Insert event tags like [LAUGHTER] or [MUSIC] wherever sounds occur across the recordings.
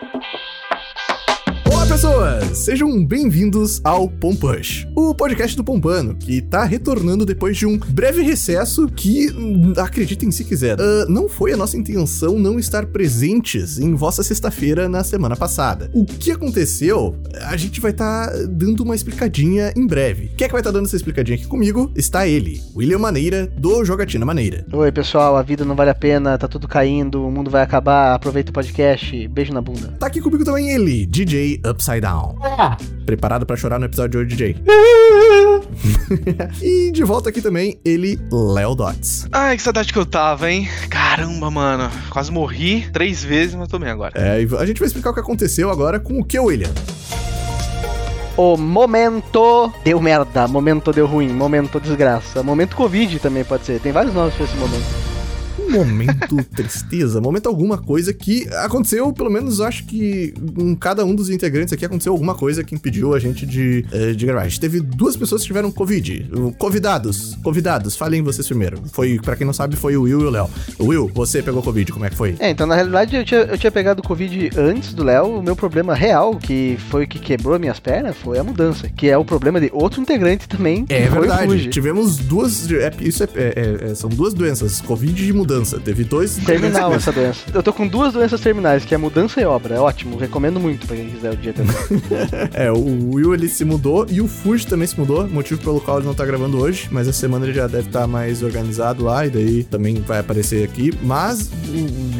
Hey! Pessoas! Sejam bem-vindos ao Pompush, o podcast do Pompano, que tá retornando depois de um breve recesso que, hum, acreditem se quiser, uh, não foi a nossa intenção não estar presentes em vossa sexta-feira na semana passada. O que aconteceu, a gente vai estar tá dando uma explicadinha em breve. Quem é que vai estar tá dando essa explicadinha aqui comigo? Está ele, William Maneira, do Jogatina Maneira. Oi, pessoal, a vida não vale a pena, tá tudo caindo, o mundo vai acabar, aproveita o podcast, beijo na bunda. Tá aqui comigo também ele, DJ Ups Upside Down. Ah. Preparado para chorar no episódio de hoje, DJ? [LAUGHS] e de volta aqui também, ele, Léo Dots. Ai, que saudade que eu tava, hein? Caramba, mano. Quase morri três vezes, mas tô bem agora. É, a gente vai explicar o que aconteceu agora com o que, William? O momento deu merda, momento deu ruim, momento desgraça, momento Covid também pode ser. Tem vários nomes pra esse momento momento [LAUGHS] tristeza, momento alguma coisa que aconteceu, pelo menos acho que em cada um dos integrantes aqui aconteceu alguma coisa que impediu a gente de, eh, de gravar. A gente teve duas pessoas que tiveram Covid. Convidados, convidados, falem vocês primeiro. Foi, para quem não sabe, foi o Will e o Léo. Will, você pegou Covid, como é que foi? É, então na realidade eu tinha, eu tinha pegado Covid antes do Léo. O meu problema real, que foi o que quebrou minhas pernas, foi a mudança, que é o problema de outro integrante também. É verdade. Tivemos duas. É, isso é, é, é, são duas doenças, Covid e mudança mudança. Teve dois. Terminal [LAUGHS] essa doença. Eu tô com duas doenças terminais, que é mudança e obra. É ótimo. Recomendo muito pra quem quiser o dia também. [LAUGHS] é, o Will ele se mudou e o Fuji também se mudou. Motivo pelo qual ele não tá gravando hoje. Mas essa semana ele já deve estar tá mais organizado lá. E daí também vai aparecer aqui. Mas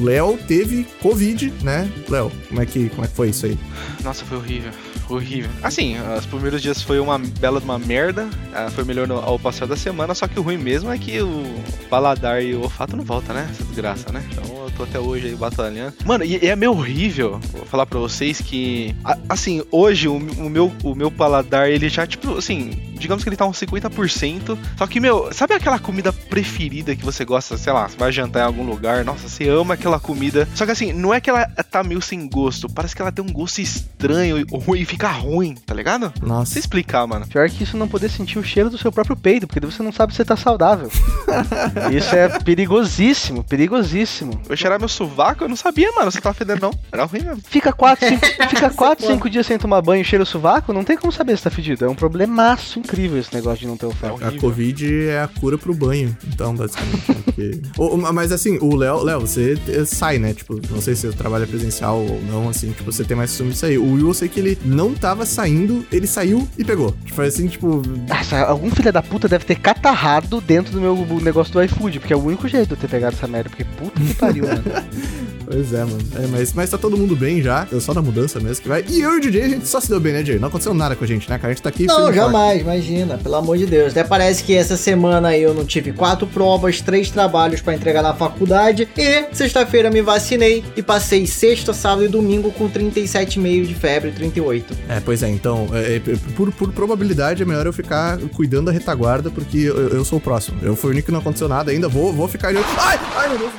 o Léo teve Covid, né? Léo, como é que, como é que foi isso aí? Nossa, foi horrível horrível. Assim, os primeiros dias foi uma bela de uma merda, ah, foi melhor ao passar da semana, só que o ruim mesmo é que o paladar e o olfato não volta, né? Essa desgraça, né? Então eu tô até hoje aí batalhando. Mano, e, é meio horrível, vou falar pra vocês que, assim, hoje o, o, meu, o meu paladar, ele já, tipo, assim, digamos que ele tá uns 50%, só que, meu, sabe aquela comida preferida que você gosta, sei lá, você vai jantar em algum lugar, nossa, você ama aquela comida, só que assim, não é que ela tá meio sem gosto, parece que ela tem um gosto estranho e fica ruim, tá ligado? Nossa. Você explicar, mano. Pior que isso não poder sentir o cheiro do seu próprio peito, porque você não sabe se você tá saudável. [LAUGHS] isso é perigosíssimo, perigosíssimo. Eu cheirar meu sovaco, eu não sabia, mano, você tava fedendo não. Era ruim mesmo. Fica 4, 5, [LAUGHS] fica 4, 5 dias sem tomar banho e cheira o sovaco, não tem como saber se tá fedido. É um problemaço incrível esse negócio de não ter oferta. É a Covid é a cura pro banho, então, basicamente. porque... [LAUGHS] mas assim, o Léo, Léo, você sai, né? Tipo, não sei se você trabalha presencial ou não, assim, tipo, você tem mais costume de sair. O Will, eu sei que ele não tava saindo, ele saiu e pegou. Foi assim, tipo. Nossa, algum filho da puta deve ter catarrado dentro do meu negócio do iFood, porque é o único jeito de eu ter pegado essa merda, porque puta que pariu, mano. [LAUGHS] Pois é, mano. É, mas, mas tá todo mundo bem já. Eu só na mudança mesmo que vai. E eu e o DJ, a gente só se deu bem, né, DJ? Não aconteceu nada com a gente, né, cara? A gente tá aqui. Não, jamais, imagina. Pelo amor de Deus. Até parece que essa semana eu não tive quatro provas, três trabalhos para entregar na faculdade. E sexta-feira me vacinei e passei sexta, sábado e domingo com 37,5 de febre, 38. É, pois é. Então, é, é, por, por probabilidade, é melhor eu ficar cuidando da retaguarda, porque eu, eu sou o próximo. Eu fui o único que não aconteceu nada ainda. Vou, vou ficar. Ai! Ai, meu Deus.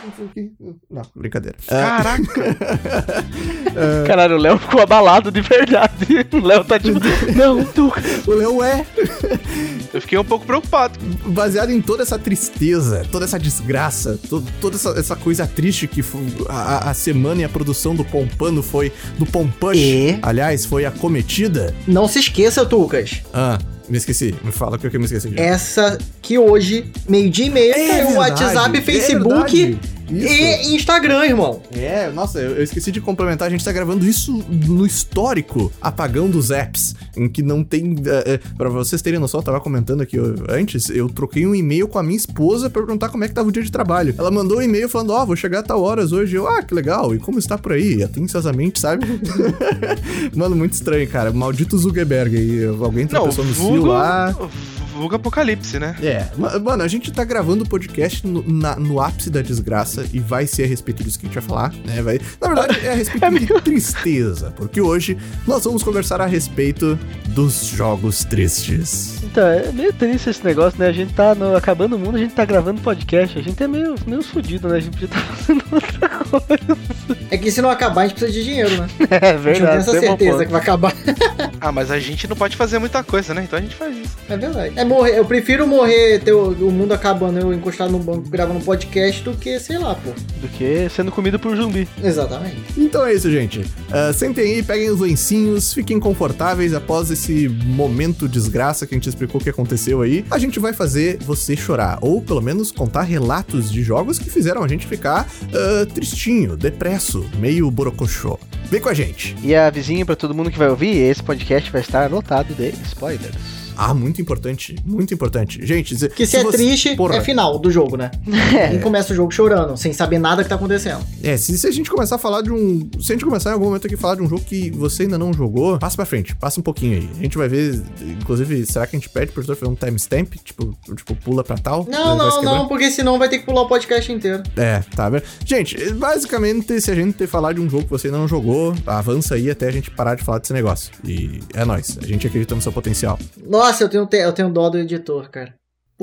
Não, brincadeira. Caraca! [LAUGHS] Caralho, o Léo ficou abalado de verdade. O Léo tá tipo, não, tu. O Léo é. Eu fiquei um pouco preocupado. Baseado em toda essa tristeza, toda essa desgraça, to toda essa, essa, coisa triste que a, a, semana e a produção do Pompano foi. Do Pompush, e? aliás, foi acometida. Não se esqueça, Tucas. Ah. Me esqueci. Me fala o que eu me esqueci. Essa que hoje, meio-dia e meia, é caiu o WhatsApp, Facebook. É isso. E Instagram, irmão. É, nossa, eu, eu, esqueci de complementar. A gente tá gravando isso no histórico apagão dos apps, em que não tem. É, é, pra vocês terem noção, eu tava comentando aqui eu, antes, eu troquei um e-mail com a minha esposa pra perguntar como é que tava o dia de trabalho. Ela mandou um e-mail falando: Ó, oh, vou chegar a tal horas hoje. Eu, ah, que legal. E como está por aí? Atenciosamente, sabe? [LAUGHS] Mano, muito estranho, cara. Maldito Zuckerberg aí. Alguém tropeçou no cio lá vulga apocalipse, né? É. Mano, a gente tá gravando o podcast no, na, no ápice da desgraça e vai ser a respeito disso que a gente vai falar, né? Vai, na verdade, é a respeito [LAUGHS] é de tristeza, porque hoje nós vamos conversar a respeito dos jogos tristes. Então, é meio triste esse negócio, né? A gente tá no, acabando o mundo, a gente tá gravando podcast, a gente é meio, meio fudido, né? A gente podia estar tá [LAUGHS] fazendo outra coisa. É que se não acabar, a gente precisa de dinheiro, né? [LAUGHS] É verdade. A gente não tem essa certeza que vai acabar. Ah, mas a gente não pode fazer muita coisa, né? Então a gente faz isso. É verdade. É morrer, eu prefiro morrer, ter o, o mundo acabando, eu encostado no banco gravando um podcast do que, sei lá, pô. Do que sendo comido por zumbi. Exatamente. Então é isso, gente. Ah, sentem aí, peguem os lencinhos, fiquem confortáveis após esse momento desgraça que a gente explicou o que aconteceu aí. A gente vai fazer você chorar, ou pelo menos contar relatos de jogos que fizeram a gente ficar ah, tristinho, depresso, meio borocochô. Vem com a gente. E avisinho pra todo mundo que vai ouvir, esse podcast vai estar lotado de spoilers. Ah, muito importante, muito importante. Gente, se, Que se, é você- triste, porra, é final do jogo, né? Quem [LAUGHS] começa o jogo chorando, sem saber nada que tá acontecendo. É, se, se a gente começar a falar de um. Se a gente começar em algum momento aqui a falar de um jogo que você ainda não jogou, passa pra frente, passa um pouquinho aí. A gente vai ver, inclusive, será que a gente pede pro editor fazer um timestamp? Tipo, tipo, pula pra tal? Não, se não, não, porque senão vai ter que pular o podcast inteiro. É, tá vendo? Gente, basicamente, se a gente falar de um jogo que você ainda não jogou, avança aí até a gente parar de falar desse negócio. E é nóis. A gente acredita no seu potencial. Nossa, eu tenho, te- eu tenho dó do editor, cara.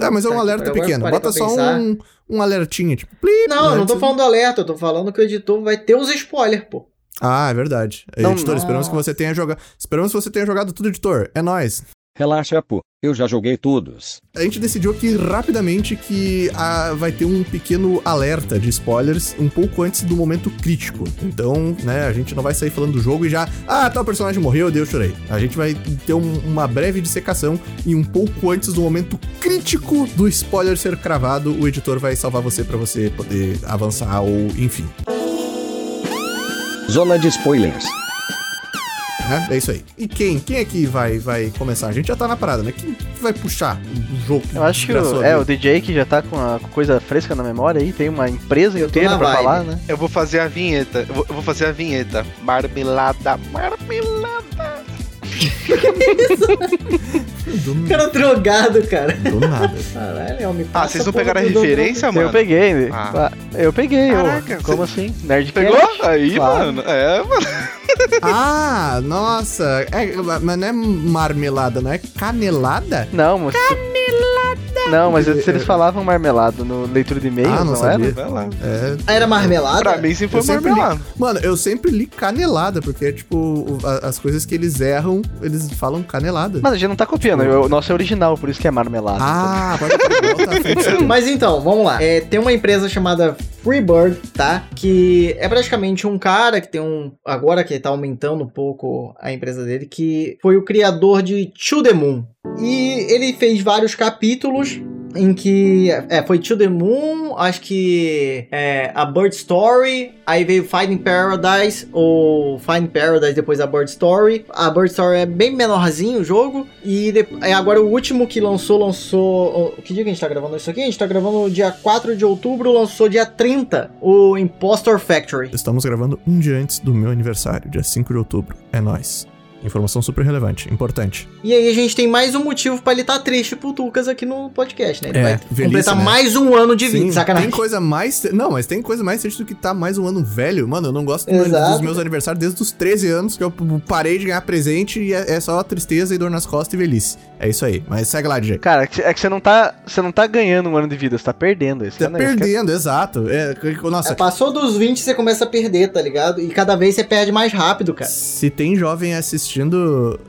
Ah, mas é um Puta alerta pequeno. Bota só pensar. um, um alertinho, tipo, plip. Não, eu não tô antes- falando do alerta, eu tô falando que o editor vai ter os spoilers, pô. Ah, é verdade. Não, editor, esperamos que você tenha jogado. Esperamos que você tenha jogado tudo, editor. É nóis. Relaxa, pô. Eu já joguei todos. A gente decidiu aqui rapidamente que ah, vai ter um pequeno alerta de spoilers um pouco antes do momento crítico. Então, né, a gente não vai sair falando do jogo e já, ah, tal personagem morreu, eu chorei. A gente vai ter um- uma breve dissecação e um pouco antes do momento crítico do spoiler ser cravado, o editor vai salvar você pra você poder avançar ou enfim. Zona de spoilers. Né? É isso aí. E quem? Quem é que vai, vai começar? A gente já tá na parada, né? Quem vai puxar o jogo? Eu acho que o, é, o DJ que já tá com a coisa fresca na memória aí, tem uma empresa Eu inteira pra vibe. falar, né? Eu vou fazer a vinheta. Eu vou, eu vou fazer a vinheta. Marmelada, marmelada. [LAUGHS] Do, O cara drogado, cara. do nada. Caralho, me Ah, vocês não pegaram a referência, mano? Eu peguei, Ah. ah, eu peguei. Caraca, como você- assim? Nerd Pegou? Aí, Claro. mano. É, mano. [LAUGHS] Ah, nossa. É, mas não é marmelada, não é canelada? Não, mas. Não, mas se eles [LAUGHS] falavam marmelada no leitura de e-mail, Ah, não não, sabia. era? É. Ah, Era marmelada? Pra mim, sim, foi sempre li- marmelada. Mano, eu sempre li canelada, porque é tipo, as coisas que eles erram, eles falam canelada. Mas a gente não tá copiando, o nosso é original, por isso que é marmelada. Ah, frente. [LAUGHS] Mas então, vamos lá. É, tem uma empresa chamada Freebird, tá? Que é praticamente um cara que tem um. Agora que tá aumentando um pouco a empresa dele, que foi o criador de To The Moon. E ele fez vários capítulos em que é, foi To The Moon, acho que é, a Bird Story, aí veio Finding Paradise, ou Find Paradise depois a Bird Story. A Bird Story é bem menorzinho o jogo, e de- é, agora o último que lançou, lançou... Que dia que a gente tá gravando isso aqui? A gente tá gravando dia 4 de outubro, lançou dia 30, o Impostor Factory. Estamos gravando um dia antes do meu aniversário, dia 5 de outubro. É nóis. Informação super relevante, importante. E aí a gente tem mais um motivo pra ele estar triste pro Tucas aqui no podcast, né? Ele É, vai velhice, completar né? mais um ano de vida, Sim, sacanagem. tem coisa mais. Não, mas tem coisa mais triste do que tá mais um ano velho. Mano, eu não gosto Exato. dos meus aniversários desde os 13 anos, que eu parei de ganhar presente e é, é só tristeza e dor nas costas e velhice. É isso aí. Mas segue lá, DJ. Cara, é que- é você não tá. Você não tá ganhando um ano de vida, você tá perdendo. Esse Tá é o negócio. perdendo, exato. É, nossa, É, passou dos 20, você começa a perder, tá ligado? E cada vez você perde mais rápido, cara. Se tem jovem assistindo.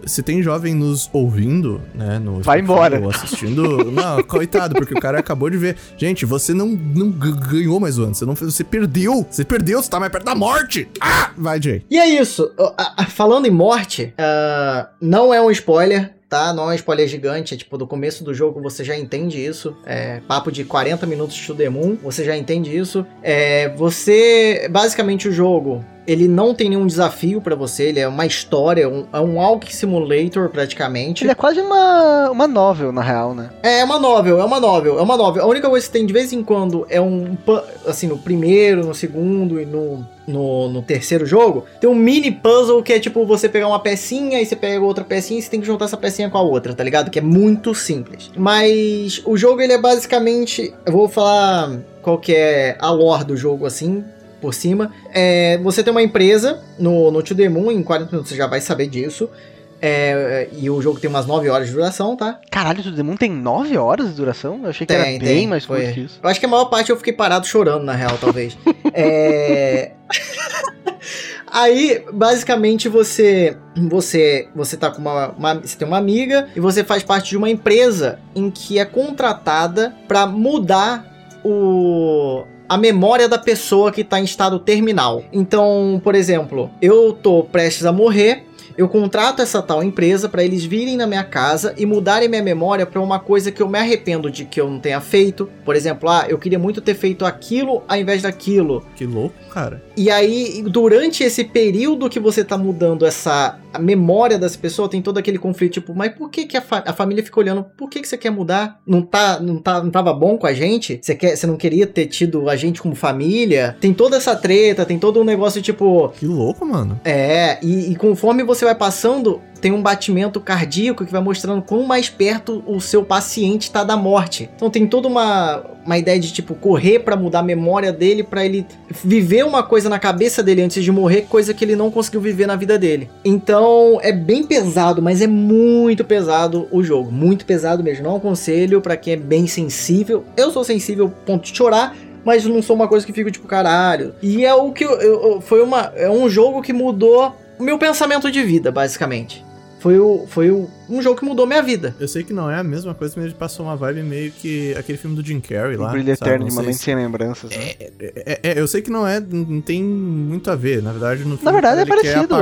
Se tem jovem nos ouvindo, né? No Vai embora. Ou assistindo. Não, [LAUGHS] coitado, porque o cara acabou de ver. Gente, você não, não ganhou mais um ano. Você, não, você perdeu. Você perdeu, você tá mais perto da morte. Ah! Vai, Jay. E é isso. Falando em morte, ah, não é um spoiler. Tá, não é um spoiler gigante, é tipo, do começo do jogo você já entende isso. É papo de 40 minutos de To The Moon, você já entende isso. É, você, basicamente o jogo, ele não tem nenhum desafio pra você, ele é uma história, um, é um Walk Simulator praticamente. Ele é quase uma, uma novel, na real, né? É uma novel, é uma novel, é uma novel. A única coisa que tem de vez em quando é um. Assim, no primeiro, no segundo e no, no, no terceiro jogo, tem um mini puzzle que é tipo você pegar uma pecinha e você pega outra pecinha e você tem que juntar essa pecinha com a outra, tá ligado? Que é muito simples. Mas o jogo ele é basicamente. Eu vou falar qual que é a lore do jogo assim. Por cima, É, você tem uma empresa no, no To The Moon, em 40 minutos você já vai saber disso. É, e o jogo tem umas 9 horas de duração, tá? Caralho, o Demon tem 9 horas de duração? Eu achei que Tem, era bem tem, mais foi. que isso. Eu acho que a maior parte eu fiquei parado chorando, na real, talvez. [LAUGHS] é... Aí, basicamente, você. Você. Você tá com uma, uma- Você tem uma amiga e você faz parte de uma empresa em que é contratada pra mudar o. A memória da pessoa que tá em estado terminal. Então, por exemplo, eu tô prestes a morrer. Eu contrato essa tal empresa pra eles virem na minha casa e mudarem minha memória pra uma coisa que eu me arrependo de que eu não tenha feito. Por exemplo, ah, eu queria muito ter feito aquilo ao invés daquilo. Que louco, cara. E aí, durante esse período que você tá mudando essa a memória das pessoas, tem todo aquele conflito, tipo, mas por que, que a, fa- a família fica olhando? Por que, que você quer mudar? Não tá, não tá, não tava bom com a gente? Você quer, você não queria ter tido a gente como família? Tem toda essa treta, tem todo um negócio tipo, Que louco, mano. é, e, e conforme você vai passando, tem um batimento cardíaco que vai mostrando quão mais perto o seu paciente está da morte. Então tem toda uma, uma ideia de tipo correr pra mudar a memória dele pra ele viver uma coisa na cabeça dele antes de morrer, coisa que ele não conseguiu viver na vida dele. Então é bem pesado, mas é muito pesado o jogo, muito pesado mesmo. Não aconselho pra quem é bem sensível. Eu sou sensível ponto de chorar, mas não sou uma coisa que fico tipo caralho. E é o que eu, eu- foi uma é um jogo que mudou meu pensamento de vida, basicamente. Foi, o, foi o, um jogo que mudou minha vida. Eu sei que não é a mesma coisa, mas ele passou uma vibe meio que aquele filme do Jim Carrey lá. brilho sabe? eterno Não de se- sem lembranças. né? É, é, eu sei que não é, não tem muito a ver. Na verdade, no filme Na verdade é parecido.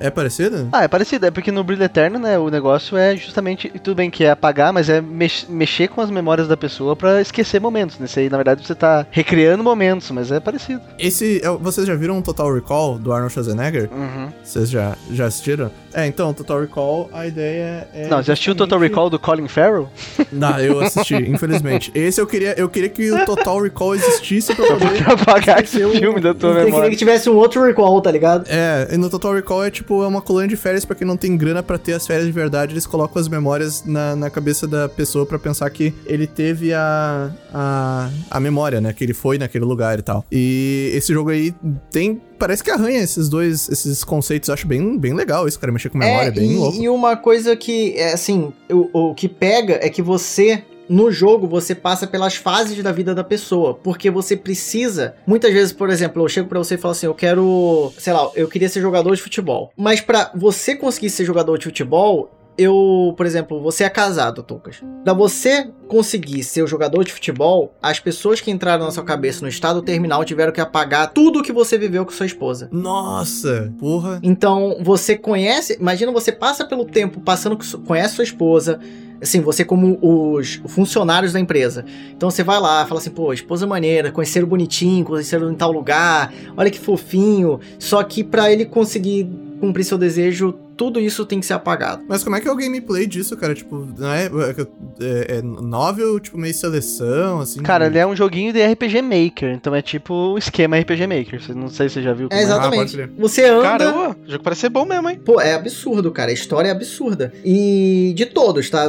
É parecido? Ah, é parecido, é porque no Brilho Eterno, né, o negócio é justamente, tudo bem que é apagar, mas é mex- mexer com as memórias da pessoa pra esquecer momentos, nesse aí, na verdade, você tá recriando momentos, mas é parecido. Esse, é- vocês já viram o Total Recall do Arnold Schwarzenegger? Uhum. Vocês já, já assistiram? É, então, Total Recall, a ideia é. Não, já assistiu o Total Recall do Colin Farrell? Não, eu assisti, infelizmente. Esse eu queria, eu queria que o Total Recall existisse pra poder. Pra apagar esse o- filme da tua Eu queria memória. que tivesse um outro recall, tá ligado? É, e no Total Recall é tipo, é uma colônia de férias pra quem não tem grana pra ter as férias de verdade. Eles colocam as memórias na, na cabeça da pessoa pra pensar que ele teve a, a, a memória, né? Que ele foi naquele lugar e tal. E esse jogo aí tem. Parece que arranha esses dois, esses conceitos. Eu acho bem, bem legal isso, cara. Mexer com memória, é, bem e, louco. e uma coisa que, é, assim, o, o que pega é que você. No jogo, você passa pelas fases da vida da pessoa, porque você precisa. Muitas vezes, por exemplo, eu chego pra você e falo assim: eu quero. Sei lá, eu queria ser jogador de futebol. Mas pra você conseguir ser jogador de futebol, eu, por exemplo, você é casado, Lucas. Pra você conseguir ser o jogador de futebol, as pessoas que entraram na sua cabeça no estado terminal tiveram que apagar tudo que você viveu com sua esposa. Nossa, porra. Então, você conhece, imagina você passa pelo tempo passando, conhece sua esposa, assim, você como os funcionários da empresa. Então você vai lá, fala assim, pô, esposa maneira, conheceram bonitinho, conheceram em tal lugar, olha que fofinho. Só que pra ele conseguir cumprir seu desejo, tudo isso tem que ser apagado. Mas como é que é o gameplay disso, cara? Tipo, não é, é, é novel, tipo, meio seleção, assim? Cara, de- ele é um joguinho de RPG Maker, então é tipo o esquema RPG Maker. Você- Não sei se você já viu. como É Ah, pode exatamente. crer. Você anda, Caramba, o jogo parece ser bom mesmo, hein? Pô, é absurdo, cara. A história é absurda. E de todos, tá?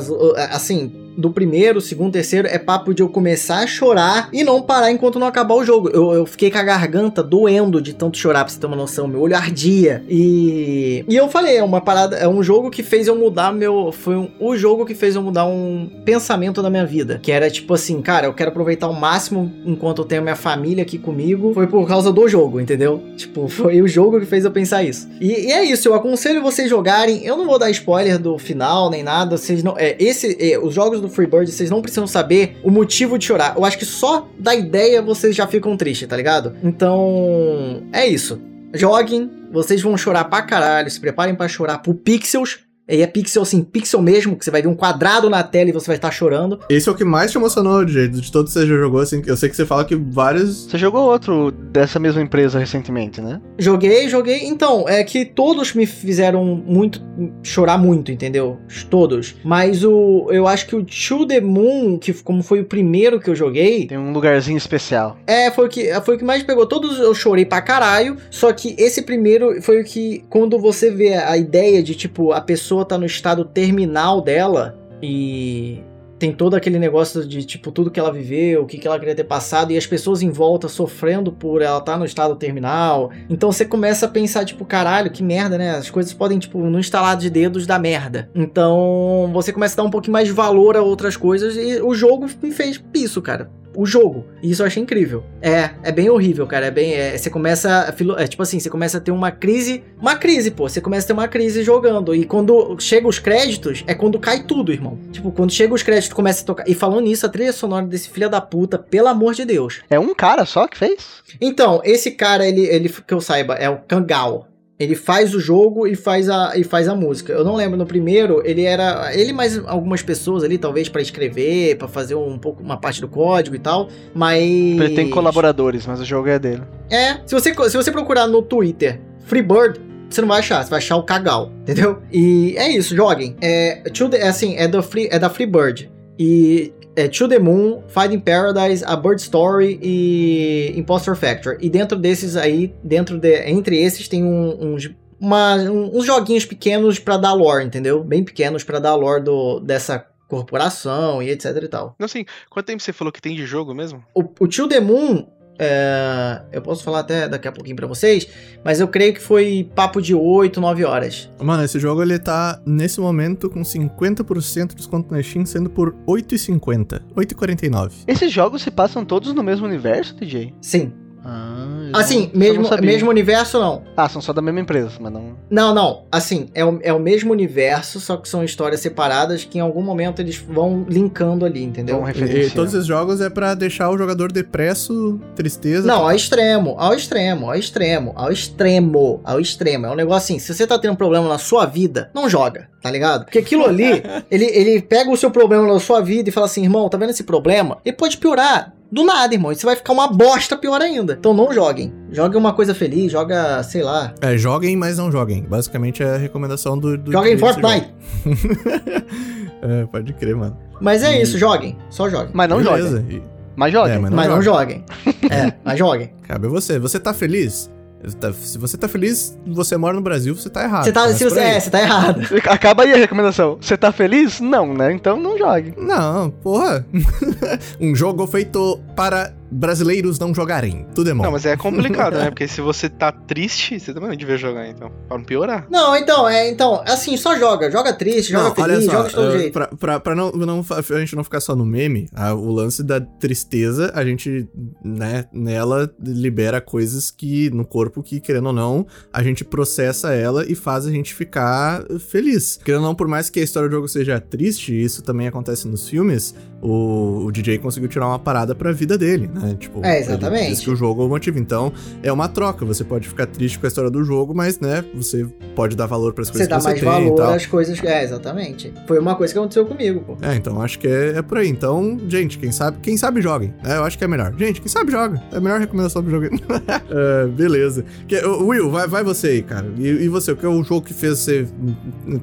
Assim, do primeiro, segundo, terceiro, é papo de eu começar a chorar e não parar enquanto não acabar o jogo. Eu, eu fiquei com a garganta doendo de tanto chorar, pra você ter uma noção. Meu olho ardia. E. E eu falei, é uma parada. É um jogo que fez eu mudar meu. Foi um- o jogo que fez eu mudar um pensamento da minha vida. Que era tipo assim, cara, eu quero aproveitar o máximo enquanto eu tenho minha família aqui comigo. Foi por causa do jogo, entendeu? Tipo, foi o jogo que fez eu pensar isso. E, e é isso, eu aconselho vocês jogarem. Eu não vou dar spoiler do final nem nada. Vocês não. É, esse, é, os jogos do Freebird, vocês não precisam saber o motivo de chorar. Eu acho que só da ideia vocês já ficam tristes, tá ligado? Então, é isso. Joguem, vocês vão chorar pra caralho. Se preparem pra chorar por pixels. E é pixel assim, pixel mesmo, que você vai ver um quadrado na tela e você vai estar chorando. Esse é o que mais te emocionou, de, de todos que você já jogou, assim. Eu sei que você fala que vários. Você jogou outro dessa mesma empresa recentemente, né? Joguei, joguei. Então, é que todos me fizeram muito chorar muito, entendeu? Todos. Mas o eu acho que o To the Moon, que como foi o primeiro que eu joguei, Tem um lugarzinho especial. é, foi o que foi o que mais pegou. Todos eu chorei pra caralho, só que esse primeiro foi o que quando você vê a ideia de tipo a pessoa tá no estado terminal dela e tem todo aquele negócio de, tipo, tudo que ela viveu, o que, que ela queria ter passado, e as pessoas em volta sofrendo por ela estar no estado terminal. Então você começa a pensar, tipo, caralho, que merda, né? As coisas podem, tipo, no instalar de dedos dar merda. Então você começa a dar um pouquinho mais de valor a outras coisas, e o jogo me fez isso, cara. O jogo. E isso eu achei incrível. É, é bem horrível, cara. É bem. é, você começa. É, tipo assim, você começa a ter uma crise. Uma crise, pô. Você começa a ter uma crise jogando. E quando chega os créditos, é quando cai tudo, irmão. Tipo, quando chega os créditos, começa a tocar. E falando nisso, a trilha sonora desse filho da puta, pelo amor de Deus. É um cara só que fez? Então, esse cara, ele, ele que eu saiba, é o Kangao. Ele faz o jogo e faz a, e faz a música. Eu não lembro no primeiro, ele era ele mais algumas pessoas ali talvez pra escrever, pra fazer um pouco uma parte do código e tal, mas Ele tem colaboradores, mas o jogo é dele. É, se você se você procurar no Twitter Freebird, você não vai achar, você vai achar o Kagao, entendeu? E é isso, joguem. É, the- é assim, é, do free, é da Freebird. E é To the Moon, Finding Paradise, A Bird Story e Impostor Factor. E dentro desses aí, dentro de, entre esses tem um- uns uma- um- uns joguinhos pequenos pra dar lore, entendeu? Bem pequenos pra dar lore do, dessa corporação e etc e tal. Não, assim, quanto tempo você falou que tem de jogo mesmo? O, o The Moon, é, eu posso falar até daqui a pouquinho pra vocês, mas eu creio que foi papo de 8, 9 horas. Mano, esse jogo ele tá nesse momento com 50% de desconto na Steam, sendo por 8,50. 8,49. Esses jogos se passam todos no mesmo universo, DJ? Sim. Ah, Assim, mesmo, mesmo universo não. Ah, são só da mesma empresa, mas não. Não, não. Assim, é o, é o mesmo universo, só que são histórias separadas que em algum momento eles vão linkando ali, entendeu? Vão E, todos esses jogos é pra deixar o jogador depresso, tristeza. Não, ao extremo, ao extremo, ao extremo, ao extremo, ao extremo. É um negócio assim, se você tá tendo um problema na sua vida, não joga, tá ligado? Porque aquilo ali, [LAUGHS] ele, ele pega o seu problema na sua vida e fala assim, irmão, tá vendo esse problema? Ele pode piorar. Do nada, irmão. E você vai ficar uma bosta pior ainda. Então não joguem. Joguem uma coisa feliz, joga, sei lá. É, joguem, mas não joguem. Basicamente é a recomendação do. do Joguem Fortnite. [LAUGHS] é, pode crer, mano. Mas é Hum. isso, joguem. Só joguem. Mas não. Beleza. E Mas joga. É, mas Mas não joga. joguem. é, mas joguem. Cabe a você. Você tá feliz? Tá- Se você tá feliz, você mora no Brasil, você tá errado. Você tá, se você, é, você tá errado. [LAUGHS] Acaba aí a recomendação. Você tá feliz? Não, né? Então não jogue. Não, porra. [LAUGHS] um jogo feito para brasileiros não jogarem. Tudo é bom. Não, mas é complicado, né? Porque se você tá triste, você também não devia jogar, então. Pra não piorar. Não, então, é, então, assim, só joga. Joga triste, joga Não, feliz, joga de todo jeito. Pra, pra, pra não, não, a gente não ficar só no meme, a- o lance da tristeza, a gente, né, nela libera coisas que, no corpo que, querendo ou não, a gente processa ela e faz a gente ficar feliz. Querendo ou não, por mais que a história do jogo seja triste, isso também acontece nos filmes, o, o DJ conseguiu tirar uma parada pra vida dele, né? Tipo, É, exatamente. Diz que o jogo é o motivo. Então, é uma troca. Você pode ficar triste com a história do jogo, mas, né, você pode dar valor pras Você coisas dá que você mais tem e valor tal. às coisas. É, exatamente. Foi uma coisa que aconteceu comigo, pô. É, então acho que é, é por aí. Então, gente, quem sabe, quem sabe joguem. É, eu acho que é melhor. Gente, quem sabe joga. É a melhor recomendação pro jogo. [LAUGHS] É, beleza. Que- Will, vai, vai você aí, cara. E, e você, o que é o jogo que fez você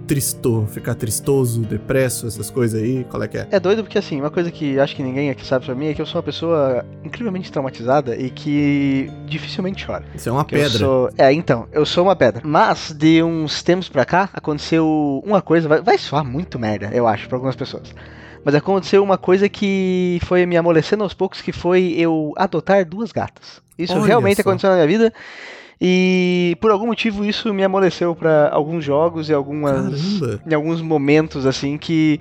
tristou, ficar tristoso, depresso, essas coisas aí? Qual é que é? É doido porque, assim, uma coisa que acho que ninguém aqui sabe sobre mim é que eu sou uma pessoa incrivelmente traumatizada e que dificilmente chora. Isso é uma Que eu pedra. sou- É, então, eu sou uma pedra. Mas, de uns tempos pra cá, aconteceu uma coisa, vai, vai soar muito merda, eu acho, pra algumas pessoas. Mas aconteceu uma coisa que foi me amolecendo aos poucos, que foi eu adotar duas gatas. Isso Olha realmente só. aconteceu na minha vida. E por algum motivo isso me amoleceu pra alguns jogos e algumas Caramba. em alguns momentos assim que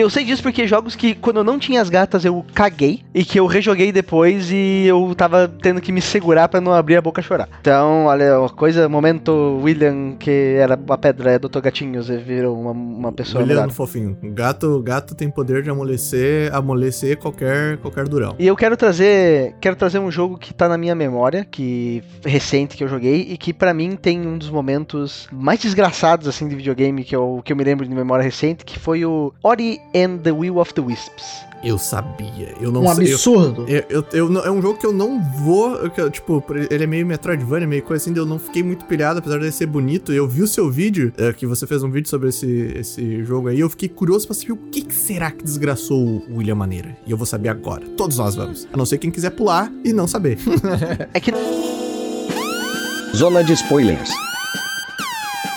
eu sei disso porque jogos que quando eu não tinha as gatas eu caguei e que eu rejoguei depois e eu tava tendo que me segurar pra não abrir a boca chorar. Então, olha, uma coisa, momento William que era uma pedra, adotou gatinhos e virou uma, uma pessoa Olhando melhor. fofinho. Gato, gato tem poder de amolecer, amolecer qualquer, qualquer durão. E eu quero trazer, quero trazer um jogo que tá na minha memória, que recente que eu joguei e que pra mim tem um dos momentos mais desgraçados assim de videogame que eu, que eu me lembro de memória recente, que foi o Ori and the Will of the Wisps. Eu sabia. Eu não Um sei. eu- absurdo. Eu, eu, eu não- é um jogo que eu não vou. que eu, tipo, ele é meio Metroidvania, meio coisa assim, eu não fiquei muito pilhado, apesar de ele ser bonito. Eu vi o seu vídeo, é, que você fez um vídeo sobre esse, esse jogo aí, eu fiquei curioso pra saber o que, que será que desgraçou o William Maneira. E eu vou saber agora. Todos nós vamos. A não ser quem quiser pular e não saber. [LAUGHS] É que Zona de spoilers.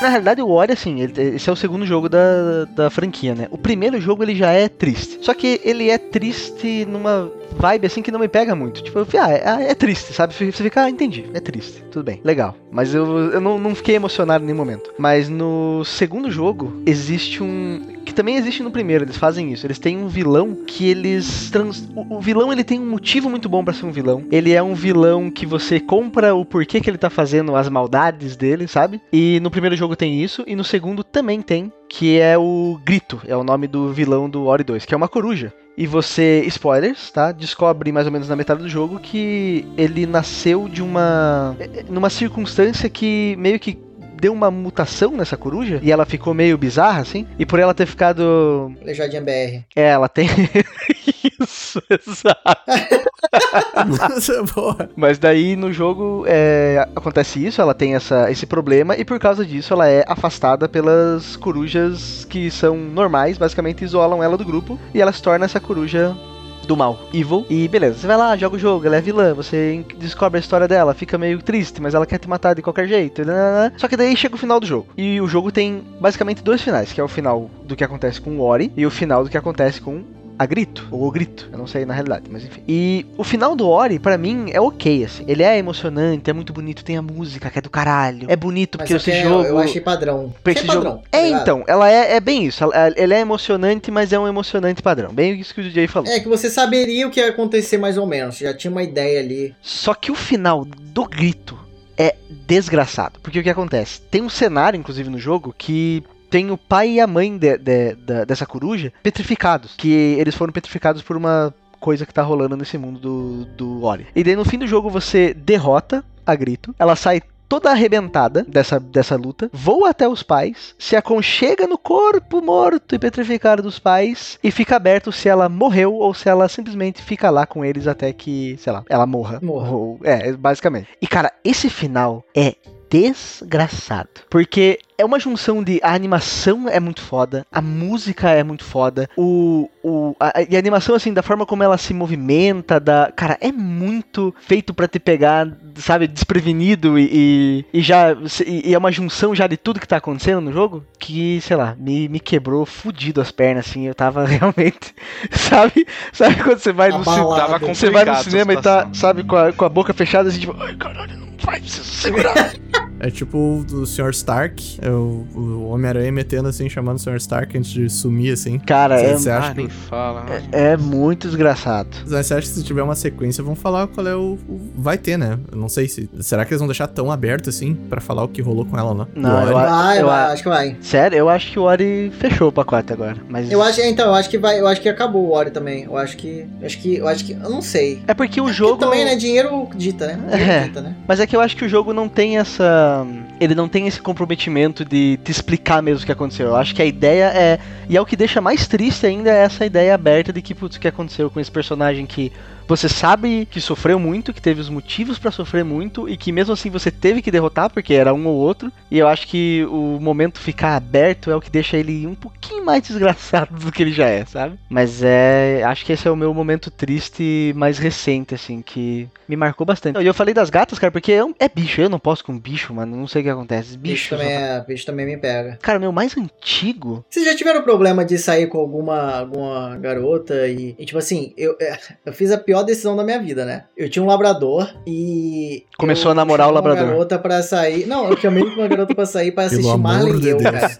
Na realidade, o Ori, assim, ele- esse é o segundo jogo da, da franquia, né? O primeiro jogo, ele já é triste. Só que ele é triste numa vibe, assim, que não me pega muito. Tipo, eu falei, ah, é, é triste, sabe? Você fica, ah, entendi, é triste, tudo bem, legal. Mas eu, eu não, não fiquei emocionado em nenhum momento. Mas no segundo jogo, existe um... que também existe no primeiro, eles fazem isso. Eles têm um vilão que eles trans... o, o vilão ele tem um motivo muito bom pra ser um vilão. Ele é um vilão que você compra o porquê que ele tá fazendo as maldades dele, sabe? E no primeiro jogo tem isso e no segundo também tem, que é o Grito, é o nome do vilão do Ori 2, que é uma coruja. E você, spoilers, tá? Descobre mais ou menos na metade do jogo que ele nasceu de uma. numa circunstância que meio que deu uma mutação nessa coruja e ela ficou meio bizarra, assim. E por ela ter ficado. Aleijadinha BR. É, ela tem. [LAUGHS] Isso, exato. Nossa, boa. Mas daí no jogo é, acontece isso, ela tem essa, esse problema e por causa disso ela é afastada pelas corujas que são normais, basicamente isolam ela do grupo e ela se torna essa coruja do mal, evil. E beleza, você vai lá, joga o jogo, ela é vilã, você descobre a história dela, fica meio triste, mas ela quer te matar de qualquer jeito. nananã. Só que daí chega o final do jogo. E o jogo tem basicamente dois finais, que é o final do que acontece com o Ori e o final do que acontece com a grito, ou o grito, eu não sei na realidade, mas enfim. E o final do Ori, pra mim, é ok, assim. Ele é emocionante, é muito bonito, tem a música que é do caralho. É bonito Mas porque que esse eu- jogo. Eu achei padrão. Esse jogo- padrão. tá É, ligado? então, ela é, é bem isso. Ela, ele é emocionante, mas é um emocionante padrão. Bem isso que o DJ falou. É que você saberia o que ia acontecer mais ou menos. Já tinha uma ideia ali. Só que o final do grito é desgraçado. Porque o que acontece? Tem um cenário, inclusive, no jogo que. Tem o pai e a mãe de- de- da- dessa coruja petrificados. Que eles foram petrificados por uma coisa que tá rolando nesse mundo do, do Ori. E daí no fim do jogo você derrota a Grito. Ela sai toda arrebentada dessa, dessa luta, voa até os pais, se aconchega no corpo morto e petrificado dos pais e fica aberto se ela morreu ou se ela simplesmente fica lá com eles até que, sei lá, ela morra. Morra. Ou- é, basicamente. E cara, esse final é desgraçado. Porque é uma junção de a animação é muito foda, a música é muito foda, o, o a, e a animação assim da forma como ela se movimenta, da cara é muito feito pra te pegar, sabe, desprevenido e, e, e já e, e é uma junção já de tudo que tá acontecendo no jogo que sei lá me, me quebrou fudido as pernas assim, eu tava [LAUGHS] realmente sabe sabe quando você vai no você vai no cinema e tá, sabe, com a, com a boca fechada assim, tipo, ai caralho, não vai, preciso segurar. [LAUGHS] É tipo o Sr. Stark, é o, o Homem-Aranha metendo assim, chamando o Sr. Stark antes de sumir, assim. Cara, Você- é, você acha Ah, nem fala. é muito desgraçado. Mas você acha que se tiver uma sequência, vão falar qual é o, o- Vai ter, né? Eu não sei se. Será que eles vão deixar tão aberto assim pra falar o que rolou com ela ou não? Não, Do eu a- Vai, eu vai, a- acho que vai. Sério, eu acho que o Ori fechou o pacote agora. Mas Eu acho, então, eu acho que vai, eu acho que acabou o Ori também. Eu acho que, eu acho que, eu acho que, eu não sei. é porque o Porque jogo. também, né, dinheiro dita, né? Dinheiro É. dita, né? Mas é que eu acho que o jogo não tem essa. Ele não tem esse comprometimento de te explicar mesmo o que aconteceu. Eu acho que a ideia é. E é o que deixa mais triste ainda é essa ideia aberta de que, putz, o que aconteceu com esse personagem que você sabe que sofreu muito, que teve os motivos pra sofrer muito e que mesmo assim você teve que derrotar porque era um ou outro. E eu acho que o momento ficar aberto é o que deixa ele um pouquinho mais [LAUGHS] desgraçado do que ele já é, sabe? Mas é, acho que esse é o meu momento triste mais recente assim, que me marcou bastante. E eu falei das gatas, cara, porque é, é bicho, eu não posso com bicho, mano, não sei o que acontece. Bicho Bicho, também, é, bicho também me pega. Cara, meu mais antigo. Vocês já tiveram problema de sair com alguma, alguma garota e, e, tipo assim, eu, é, eu fiz a pior decisão da minha vida, né? Eu tinha um labrador e. Começou a namorar o labrador. Uma garota pra sair. Não, eu chamei uma garota pra sair pra assistir Marley de e eu, Deus. cara.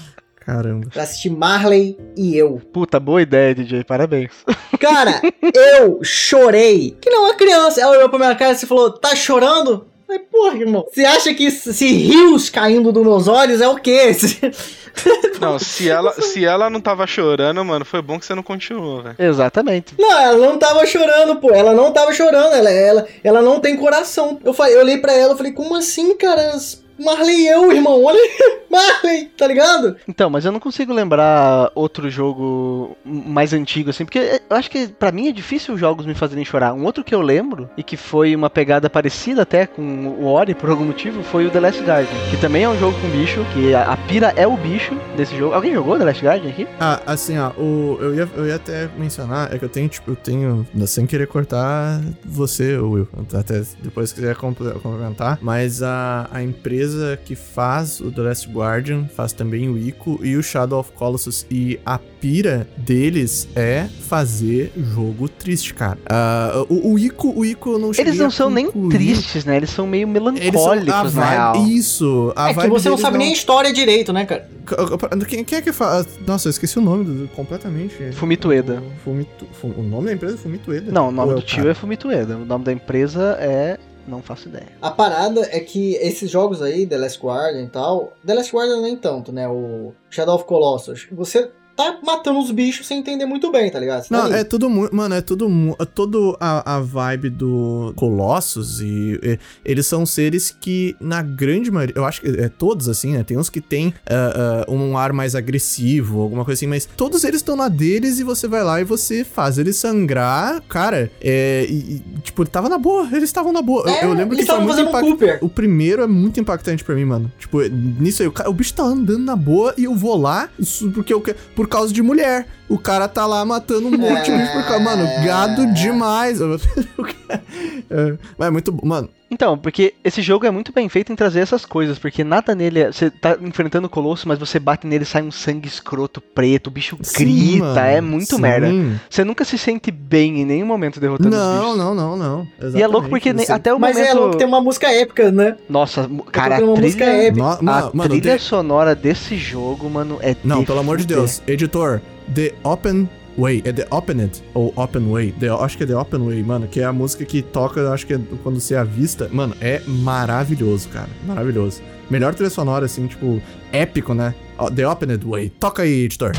[LAUGHS] Caramba. Pra assistir Marley e eu. Puta, boa ideia, DJ, parabéns. Cara, [LAUGHS] eu chorei. Que não, uma criança. Ela olhou pra minha cara e falou: tá chorando? Falei, porra, irmão. Você acha que se rios caindo dos meus olhos é o quê? [LAUGHS] Não, se ela, se ela não tava chorando, mano, foi bom que você não continuou, velho. Exatamente. Não, ela não tava chorando, pô. Ela não tava chorando. Ela, ela, ela não tem coração. Eu, falei, eu olhei pra ela e falei, como assim, cara? Marley eu, irmão. Olha aí. [LAUGHS] Marley, tá ligado? Então, mas eu não consigo lembrar outro jogo mais antigo, assim, porque eu acho que pra mim é difícil os jogos me fazerem chorar. Um outro que eu lembro, e que foi uma pegada parecida até com o Ori, por algum motivo, foi o The Last Guardian, que também é um jogo com bicho, que a, a pira é o bicho desse jogo. Alguém jogou The Last Guardian aqui? Ah, assim, ó, o, eu, ia, eu ia até mencionar, é que eu tenho, tipo, eu tenho, sem querer cortar você, Will, até depois se quiser compl- complementar, mas a, a empresa empresa que faz o The Last Guardian, faz também o Ico e o Shadow of Colossus. E a pira deles é fazer jogo triste, cara. Ah, o, o Ico, o Ico não Eles não são nem tristes, né? Eles são meio melancólicos, vibe, isso. A é que você não sabe nem a história direito, né, cara? Quem, quem é que fala? Nossa, eu esqueci o nome do, completamente. Fumito Ueda. O, Fumito, Fu- o nome da empresa é Fumito Ueda? Não, o nome Ou do o tio cara? é Fumito Ueda. O nome da empresa é... Não faço ideia. A parada é que esses jogos aí, The Last Guardian e tal, The Last Guardian nem tanto, né? O Shadow of Colossus, você tá matando os bichos sem entender muito bem, tá ligado? Você tá Não, é tudo muito. Mano, é tudo. é Todo a, a vibe do Colossus e, e eles são seres que, na grande maioria. Eu acho que é todos assim, né? Tem uns que tem ah, ah, um ar mais agressivo, alguma coisa assim, mas todos eles estão na deles e você vai lá e você faz eles sangrar. Cara, é. E, e, tipo, tava na boa. Eles estavam na boa. Eu- É, eu, lembro eles que foi muito impact- Cooper. O primeiro é muito impactante pra mim, mano. Tipo, nisso aí, o, cara- o bicho tá andando na boa e eu vou lá porque eu, que- por causa de mulher. O cara tá lá matando um monte de bicho por causa. Mano, gado demais. É, mas é muito bom. Mano, Então, porque esse jogo é muito bem feito em trazer essas coisas, porque nada nele é. Você tá enfrentando o colosso, mas você bate nele e sai um sangue escroto preto, o bicho sim, grita, mano, é muito sim. merda. Você nunca se sente bem em nenhum momento derrotando os Não, bichos. não, não, não. E é louco porque nem- você- até o Mas momento. é louco, tem uma música épica, né? Nossa, cara, a tocando uma música trilha, épica. No- a mano, trilha de- sonora desse jogo, mano, é Não, de pelo amor de. Deus. Editor, The Open Way. É The Open It ou Open Way. The- acho que é The Open Way, mano. Que é a música que toca, acho que é quando você avista. Mano, é maravilhoso, cara. Maravilhoso. Melhor trilha sonora, assim, tipo, épico, né? The Open It Way. Toca aí, editor.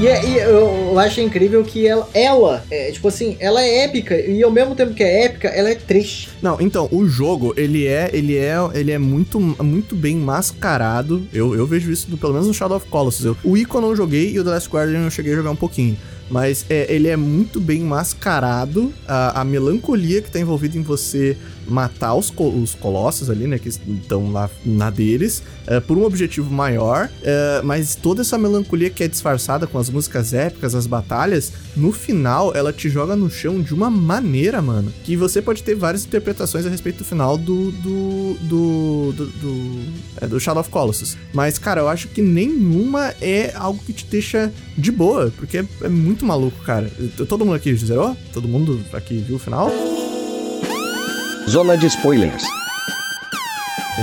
E, é- e eu acho incrível que ela, ela é, tipo assim, ela é épica e ao mesmo tempo que é épica, ela é triste. Não, então, o jogo, ele é, ele é, ele é muito, muito bem mascarado. Eu, eu vejo isso, pelo menos no Shadow of Colossus. Eu, o Ico eu não joguei e o The Last Guardian eu cheguei a jogar um pouquinho. Mas é, ele é muito bem mascarado. A, a melancolia que tá envolvida em você matar os, co- os colossos ali, né? Que estão lá na deles, é, por um objetivo maior. é, mas toda essa melancolia que é disfarçada com as músicas épicas, as batalhas, no final ela te joga no chão de uma maneira, mano, que você pode ter várias interpretações a respeito do final do. do. do. do, do, é, do Shadow of Colossus. Mas, cara, eu acho que nenhuma é algo que te deixa de boa, porque é, é muito maluco, cara. Todo mundo aqui zerou? Todo mundo aqui viu o final? Zona de spoilers.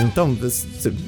Então,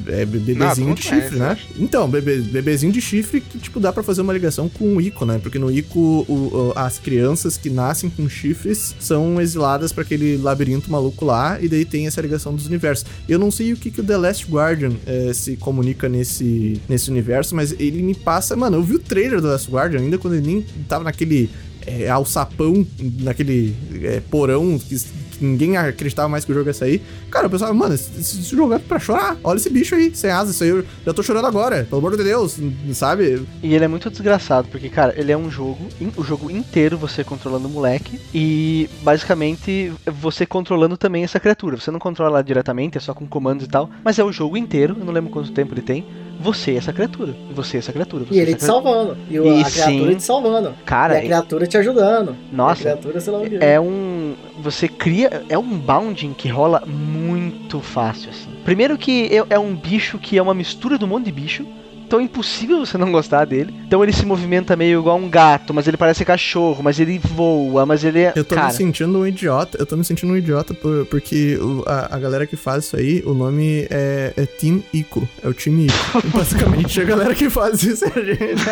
é bebezinho de chifre, né? acho. Então, bebê, bebezinho de chifre que, tipo, dá pra fazer uma ligação com o Ico, né? Porque no Ico, o- o- as crianças que nascem com chifres são exiladas pra aquele labirinto maluco lá, e daí tem essa ligação dos universos. Eu não sei o que, que o The Last Guardian eh, se comunica nesse, nesse universo, mas ele me passa... Mano, eu vi o trailer do The Last Guardian ainda quando ele nem tava naquele é, alçapão, naquele é, porão que ninguém acreditava mais que o jogo ia sair. Cara, eu pensava, mano, esse, esse jogo é pra chorar. Olha esse bicho aí, sem asa. Isso aí eu já tô chorando agora, pelo amor de Deus, sabe? E ele é muito desgraçado, porque, cara, ele é um jogo, o jogo inteiro você controlando o moleque, e basicamente você controlando também essa criatura. Você não controla ela diretamente, é só com comandos e tal, mas é o jogo inteiro, eu não lembro quanto tempo ele tem. Você é essa criatura, você é essa criatura. E ele é te salvando. E, o- E a criatura sim. te salvando. Cara, e a criatura te ajudando. A nossa, criatura, sei lá o quê. é um. Você cria. É um bounding que rola muito fácil, assim. Primeiro que é, é um bicho que é uma mistura de um monte de bicho. Então é impossível você não gostar dele. Então ele se movimenta meio igual um gato, mas ele parece cachorro, mas ele voa, mas ele é. Eu tô cara, me sentindo um idiota. Eu tô me sentindo um idiota por- porque a, a galera que faz isso aí, o nome é, é Team Ico. É o time Ico. [LAUGHS] Basicamente, a galera que faz isso é a gente.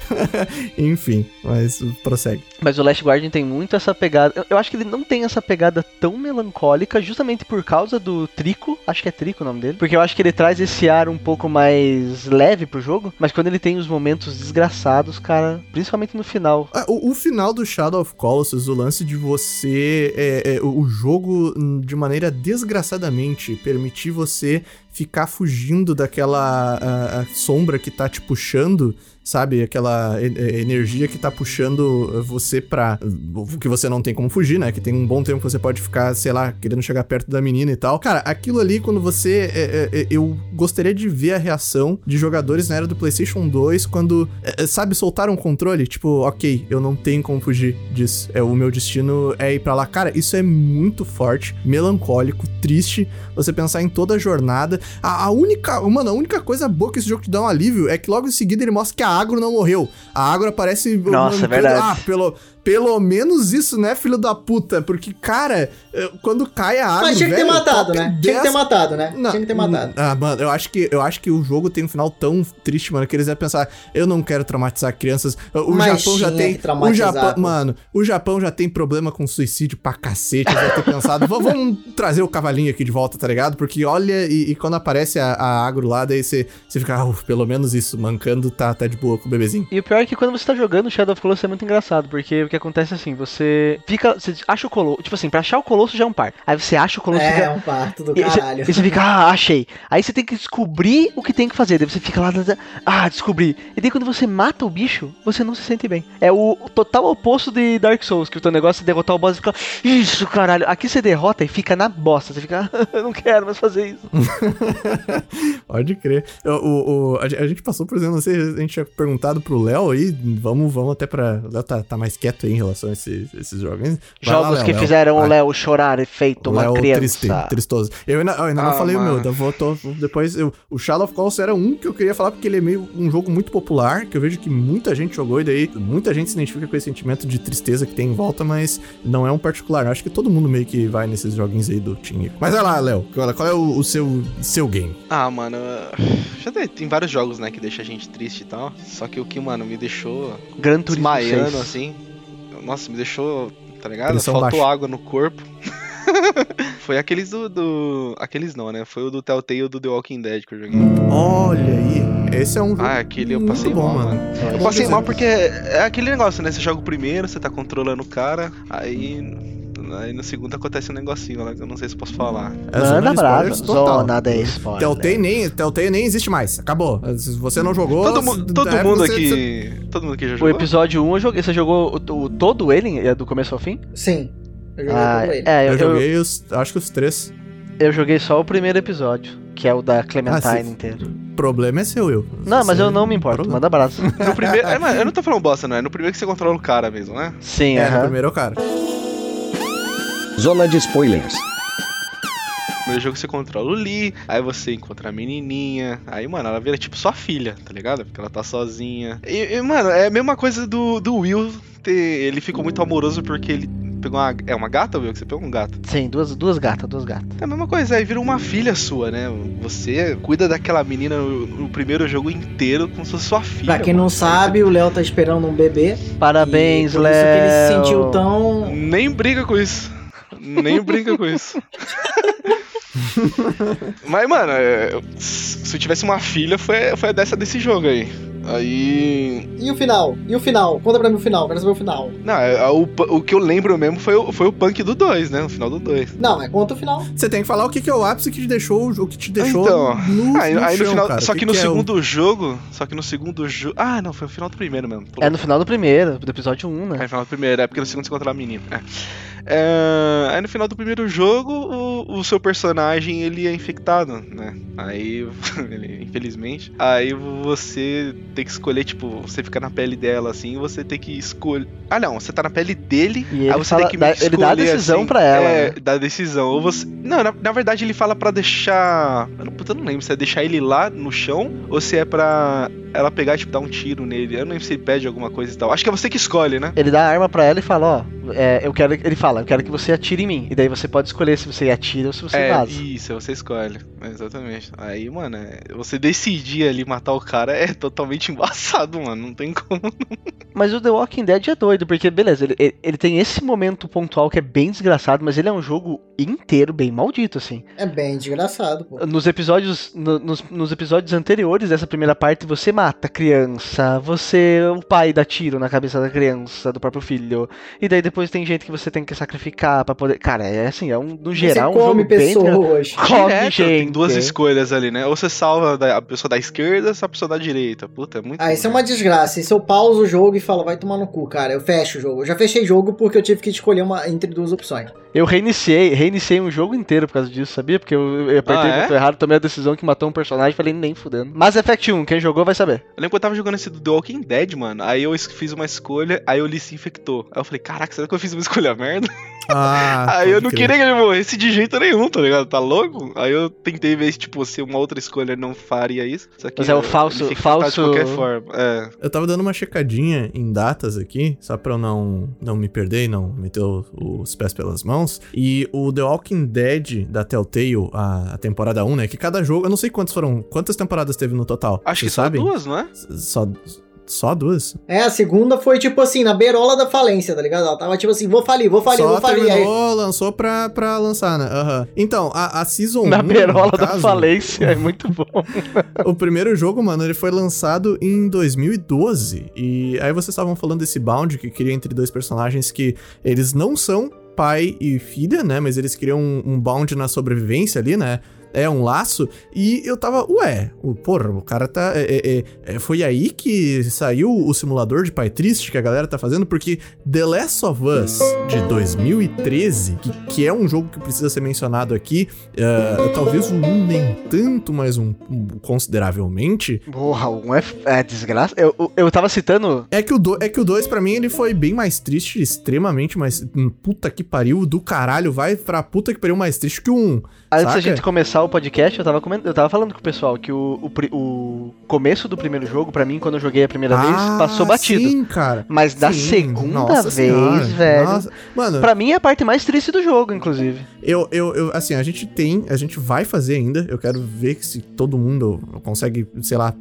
[LAUGHS] Enfim, mas prossegue. Mas o Last Guardian tem muito essa pegada. Eu acho que ele não tem essa pegada tão melancólica, justamente por causa do Trico. Acho que é Trico o nome dele. Porque eu acho que ele traz esse ar um pouco mais leve pro jogo. Mas quando ele tem os momentos desgraçados, cara, principalmente no final. Ah, O, o final do Shadow of Colossus, o lance de você. é, é, o jogo, hum, de maneira desgraçadamente, permitir você ficar fugindo daquela ah, ah, sombra que tá te puxando. Sabe? Aquela energia que tá puxando você pra. Que você não tem como fugir, né? Que tem um bom tempo que você pode ficar, sei lá, querendo chegar perto da menina e tal. Cara, aquilo ali, quando você. é, é, é, eu gostaria de ver a reação de jogadores na era do PlayStation 2 quando, é, é, sabe, soltaram o controle. Tipo, ok, eu não tenho como fugir disso. É, o meu destino é ir pra lá. Cara, isso é muito forte, melancólico, triste. Você pensar em toda a jornada. A, a única. Mano, a única coisa boa que esse jogo te dá um alívio é que logo em seguida ele mostra que a Agro não morreu. A Agro aparece. Nossa, é verdade. Ah, pelo. Pelo menos isso, né, filho da puta? Porque, cara, eh, quando cai a água. Mas tinha que ter matado, né? Tinha que ter matado, né? Não, Tinha que ter matado. Ah, mano, eu acho, que, eu acho que o jogo tem um final tão triste, mano, que eles iam pensar, eu não quero traumatizar crianças. O Mas Japão já tem. o Japão, pô. mano, o Japão já tem problema com suicídio pra cacete. Eles ter pensado, "Va- vamos trazer o cavalinho aqui de volta, tá ligado? Porque olha, e, e quando aparece a, a agro lá, daí você, você fica, ah, uf, pelo menos isso, mancando, tá, tá de boa com o bebezinho. E o pior é que quando você tá jogando Shadow of Colossus é muito engraçado, porque que acontece é assim, você fica. Você acha o Colosso. Tipo assim, pra achar o Colosso já é um par. Aí você acha o Colosso É, fica. um parto do E você, caralho. e você fica, ah, achei. Aí você tem que descobrir o que tem que fazer. Daí você fica lá, ah, descobri. E daí quando você mata o bicho, você não se sente bem. É o total oposto de Dark Souls, que o teu negócio é derrotar o boss e ficar, isso, caralho. Aqui você derrota e fica na bosta. Você fica, eu não quero mais fazer isso. [LAUGHS] Pode crer. O, o- a, gen- a gente passou, por exemplo, não sei, a gente tinha perguntado pro Léo aí, vamos, vamos até pra. O Léo tá, tá mais quieto aí em relação a esses, esses jogos. Vai lá, Jogos Léo, que Léo. fizeram o Vai. Léo chorar e feito uma Léo criança. triste, tristoso. Eu ainda, eu ainda não Ah, falei o mano. meu, então vou, tô- depois eu, o Shadow of Colossus era um que eu queria falar porque ele é meio um jogo muito popular, que eu vejo que muita gente jogou e daí muita gente se identifica com esse sentimento de tristeza que tem em volta, mas não é um particular. Eu acho que todo mundo meio que vai nesses joguinhos aí do Team. Mas vai lá, Léo, qual, qual é o, o seu, seu game? Ah, mano, já tem, tem vários jogos, né, que deixa a gente triste e tal. Só que o que, mano, me deixou Gran Turismo desmaiando, 6. assim. Nossa, me deixou, tá ligado? Pressão Faltou baixa. água no corpo. [LAUGHS] Foi aqueles do, do- Aqueles não, né? Foi o do Telltale do The Walking Dead que eu joguei. Olha aí, esse é um Ah, aquele eu passei bom, mal, mano. Eu passei mal porque é aquele negócio, né? Você joga o primeiro, você tá controlando o cara, aí. Aí no segundo acontece um negocinho lá que eu não sei se eu posso falar. É Manda spoilers total. Zona de spoiler. Telltale nem, Telltale nem existe mais. Acabou. Se você não jogou. Todo, mu- se- todo é, mundo você- aqui. Todo mundo aqui já O jogou. episódio 1 eu joguei. Você jogou o, o- todo ele? É do começo ao fim? Sim. Eu joguei Ah, todo ele. é, Eu, eu, eu, joguei os. Acho que os três. eu joguei só o primeiro episódio, que é o da Clementine Ah, inteiro. O problema é seu, eu. Não, mas Você- eu não me importo. problema. Manda abraço. No primeiro. [LAUGHS] É, mas eu não tô falando bosta, não. É no primeiro que você controla o cara mesmo, né? Sim, É, no aham. primeiro é o cara. Zona de spoilers. No primeiro jogo você controla o Lee, aí você encontra a menininha, aí, mano, ela vira tipo sua filha, tá ligado? Porque ela tá sozinha. E, e, mano, é a mesma coisa do, do Will ter. Ele ficou muito amoroso porque ele pegou uma. É uma gata, Will? Que você pegou um gato? Sim, duas, duas gatas, duas gatas. É a mesma coisa, aí vira uma filha sua, né? Você cuida daquela menina no, no primeiro jogo inteiro como se fosse sua filha. Pra quem mano. não sabe, o Léo tá esperando um bebê. Parabéns, e por Léo. isso que ele se sentiu tão. Nem briga com isso. Nem brinca com isso. [LAUGHS] Mas, mano, é, se eu tivesse uma filha, foi, foi dessa desse jogo aí. Aí. E o final? E o final? Conta pra mim o final, quero saber o final. Não, é, o, pu- o que eu lembro mesmo foi, o- foi o punk do 2, né? O final do 2. Não, mas conta o final. Você tem que falar o que, que é o ápice que te deixou, o que te deixou Então, no, Aí, no aí no chão, final. cara. Só O que, no é o- segundo jogo. Só que no segundo jogo. Ah, não, foi o final do primeiro mesmo. É no final do primeiro, do episódio 1, É né? no final do primeiro, é porque no segundo você controla a menina. É. É, aí no final do primeiro jogo, o, o seu personagem ele é infectado, né? Aí, [LAUGHS] ele- infelizmente, aí você tem que escolher, tipo, você fica na pele dela assim, você tem que escolher. Ah, não, você tá na pele dele, E aí você fala, tem que dá- que ele dá a escolher, decisão assim, pra ela, É, né? dá a decisão. Ou você. Não, na, na verdade ele fala pra deixar. Eu não, puta, eu não lembro se é deixar ele lá no chão ou se é pra ela pegar e tipo, dar um tiro nele. Eu não lembro se ele pede alguma coisa e tal. Acho que é você que escolhe, né? Ele dá a arma pra ela e fala, ó, é, eu quero. Ele fala, eu quero que você atire em mim. E daí você pode escolher se você atira ou se você é, vaza. isso, você escolhe. É, Exatamente. Aí, mano, é- você decidir ali matar o cara é [LAUGHS] totalmente embaçado, mano. Não tem como. Mas o The Walking Dead é doido, porque, beleza, ele, ele, ele tem esse momento pontual que é bem desgraçado, mas ele é um jogo inteiro bem maldito, assim. É bem desgraçado, pô. Nos episódios, no- nos, nos episódios anteriores dessa primeira parte, você mata a criança, você. O pai dá tiro na cabeça da criança, do próprio filho. E daí depois tem gente que você tem que sacrificar pra poder. Cara, é assim, é um. No geral, você um come jogo bem. pessoas. [LAUGHS] Come Direto, gente. Tem duas escolhas ali, né? Ou você salva da- a pessoa da esquerda ou a pessoa da direita. Puta, é muito. Ah, isso é uma desgraça. Isso eu pauso o jogo e falo, vai tomar no cu, cara. Eu fecho o jogo. Eu já fechei jogo porque eu tive que escolher uma entre duas opções. Eu reiniciei, reiniciei um jogo inteiro por causa disso, sabia? Porque eu, eu apertei Ah, o é? botão errado, tomei a decisão que matou um personagem e falei, nem fudendo. Mass Effect 1, quem jogou vai saber. Eu lembro que eu tava jogando esse do The Walking Dead, mano. Aí eu fiz uma escolha, aí o Lee se infectou. Aí eu falei, caraca, será que eu fiz uma [LAUGHS] escolha merda? Ah, [LAUGHS] aí eu não queria que ele morresse de jeito nenhum, tá ligado? Tá louco? Aí eu tentei ver, tipo, se uma outra escolha não faria isso. Só que Mas é o falso- falso- De qualquer forma. É. Eu tava dando uma checadinha em datas aqui, só pra eu não, não me perder e não meter os pés pelas mãos. E o The Walking Dead da Telltale, a, a temporada 1, né? Que cada jogo, eu não sei quantas foram, quantas temporadas teve no total. Acho que só sabem? duas, não é? Só, só duas? É, a segunda foi tipo assim, na beirola da falência, tá ligado? Ela tava tipo assim, vou falir, vou falir, Só vou falir. Aí, terminou, lançou pra, pra lançar, né? Aham. Então, a, a Season 1, Na berola no da caso, falência, é [LAUGHS] muito bom. O primeiro jogo, mano, ele foi lançado em 2012. E aí vocês estavam falando desse bound que cria entre dois personagens que eles não são pai e filha, né? Mas eles criam um, um bound na sobrevivência ali, né? É um laço. E eu tava, ué, o, porra, o cara tá. é, é, é, foi aí que saiu o simulador de pai triste que a galera tá fazendo, porque The Last of Us de 2013, que, que é um jogo que precisa ser mencionado aqui, é, talvez 1 nem tanto, mas um, um consideravelmente. Porra, um é, é desgraça. Eu, eu, eu tava citando. É que o 2, é que o dois para mim ele foi bem mais triste, extremamente mais hum, puta que pariu do caralho, vai pra puta que pariu mais triste que o 1. Um, Antes da saca? gente começar o podcast, eu tava, coment... eu tava falando com o pessoal que o, o, pri- o começo do primeiro jogo, pra mim, quando eu joguei a primeira vez, passou batido. Ah, Sim, cara. Mas da Sim, segunda nossa vez, senhora, velho. nossa. Mano, Pra mim é a parte mais triste do jogo, inclusive. eu, eu, eu, assim, a gente tem, a gente vai fazer ainda. Eu quero ver se todo mundo consegue, sei lá,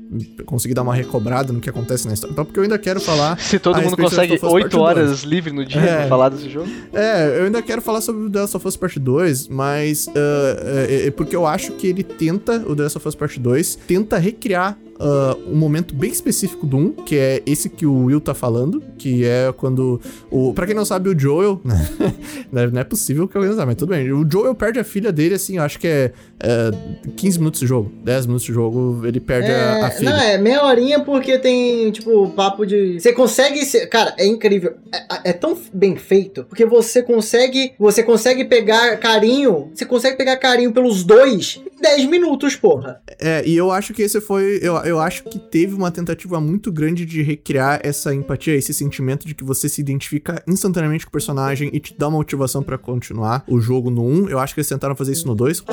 conseguir dar uma recobrada no que acontece na história. Então, porque eu ainda quero falar. Se todo mundo consegue Last of Us 8 Part horas livre no dia É. pra falar desse jogo. É, eu ainda quero falar sobre o The Last of Us Part 2, mas ah, é, é porque eu acho que ele tenta, o The Last of Us Part 2, tenta recriar ah, um momento bem específico do 1, que é esse que o Will tá falando, que é quando o... Pra quem não sabe, o Joel... [LAUGHS] né, não é possível que alguém não saiba, mas tudo bem. O Joel perde a filha dele, assim, eu acho que é, é 15 minutos de jogo, 10 minutos de jogo, ele perde a, a É, filha. não, é meia horinha porque tem, tipo, papo de. Você consegue. ser- Cara, é incrível. É, é tão bem feito porque você consegue. Você consegue pegar carinho. Você consegue pegar carinho pelos dois em 10 minutos, porra. É, e eu acho que esse foi. Eu, eu acho que teve uma tentativa muito grande de recriar essa empatia, esse sentimento de que você se identifica instantaneamente com o personagem e te dá uma motivação pra continuar o jogo no 1. Eu acho que eles tentaram fazer isso no 2,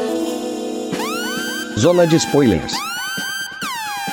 Zona de spoilers.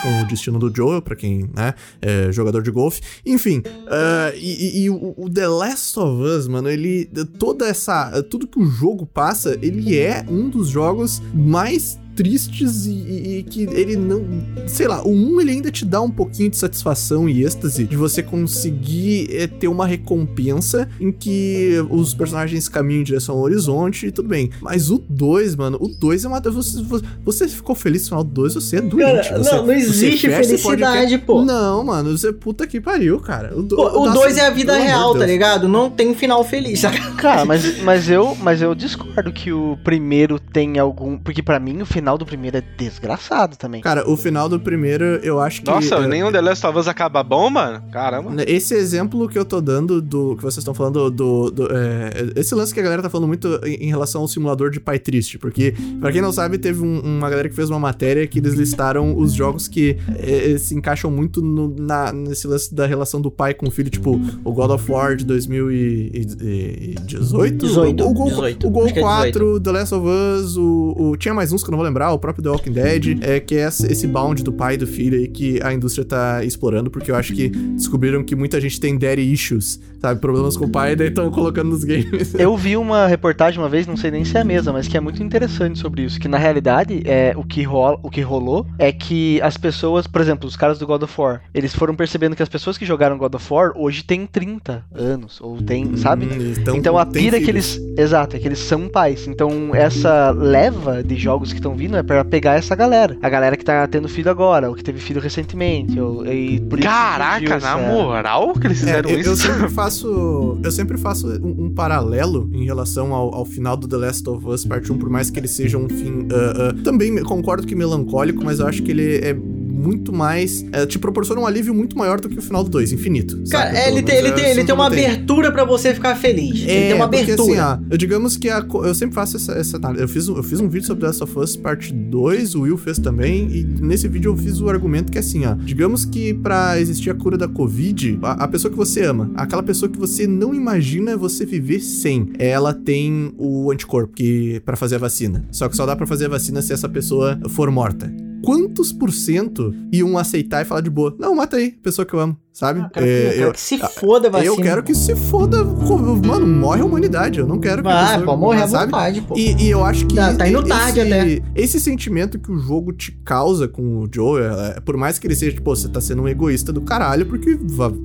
com o destino do Joel, pra quem, né, é jogador de golfe. Enfim, ah, e, e- e o, o The Last of Us, mano, ele. Toda essa. Tudo que o jogo passa, ele é um dos jogos mais tristes e, e- e que ele não. Sei lá, o 1 ele ainda te dá um pouquinho de satisfação e êxtase de você conseguir é, ter uma recompensa em que os personagens caminham em direção ao horizonte e tudo bem. Mas o 2, mano, o 2 é uma. Você, você ficou feliz no final do 2, você é doente. Cara, você- não, não você existe fecha felicidade, pô. Não, mano, você puta que pariu, cara. O Pô, o nossa, 2 é a vida real, tá ligado? Não tem final feliz? Cara, mas, mas, eu, mas eu discordo que o primeiro tem algum. Porque pra mim o final do primeiro é desgraçado também. Cara, o final do primeiro, eu acho que. Nossa, é, nenhum The Last of Us acaba bom, mano? Caramba. Esse exemplo que eu tô dando do que vocês estão falando do, do- é, esse lance que a galera tá falando muito em, relação ao simulador de pai triste, porque pra quem não sabe teve um- uma galera que fez uma matéria que eles listaram os jogos que é, se encaixam muito no- na, nesse lance da relação do pai com o filho, tipo o God of War de 2018, 18, o, Gol, 18, o Gol acho que é 4, The Last of Us, o, o- tinha mais uns que eu não vou lembrar, o próprio The Walking Dead, é que é esse bound do pai e do filho aí que a indústria tá explorando, porque eu acho que descobriram que muita gente tem daddy issues, sabe? Problemas com o pai, e daí estão colocando nos games. Eu vi uma reportagem uma vez, não sei nem se é a mesma, mas que é muito interessante sobre isso. Que na realidade, é, o, que rola, o que rolou é que as pessoas, por exemplo, os caras do God of War, eles foram percebendo que as pessoas que jogaram God of War hoje têm 30 anos, ou tem, sabe? Hum, Então a pira é que eles. Exato, é que eles são pais. Então essa leva de jogos que estão vindo vindo é pra pegar essa galera. A galera que tá tendo filho agora, ou que teve filho recentemente. Ou, e por isso surgiu Caraca, essa- na moral que eles É, fizeram eu, isso? eu sempre [LAUGHS] faço. Eu sempre faço um, um paralelo em relação ao, ao final do The Last of Us Part 1, por mais que ele seja um fim. ah, ah, também concordo que melancólico, mas eu acho que ele é muito mais. é, te proporciona um alívio muito maior do que o final do 2, infinito. Cara, saca? é, ele, tem, ele, é tem, ele tem uma abertura pra você ficar feliz. ele tem uma porque, abertura. Assim, ó, eu digamos que a eu sempre faço essa, essa análise. Eu fiz, um- eu fiz um vídeo sobre The Last of Us parte 2, o Will fez também, e nesse vídeo eu fiz o argumento que é assim, ó. Digamos que pra existir a cura da Covid, a, a pessoa que você ama, aquela pessoa que você não imagina você viver sem, ela tem o anticorpo que para fazer a vacina. Só que só dá pra fazer a vacina se essa pessoa for morta. Quantos por cento iam aceitar e falar de boa? Não, mata aí, pessoa que eu amo, sabe? Ah, cara, É, eu, quero eu- que se foda a vacina. eu quero que se foda. Mano, morre a humanidade. Eu não quero que a pessoa- pô, morrer à sabe? vontade, pô. E, e eu acho que. Tá- tá indo tarde esse, até. Esse sentimento que o jogo te causa com o Joe, é, por mais que ele seja, tipo, você tá sendo um egoísta do caralho, porque,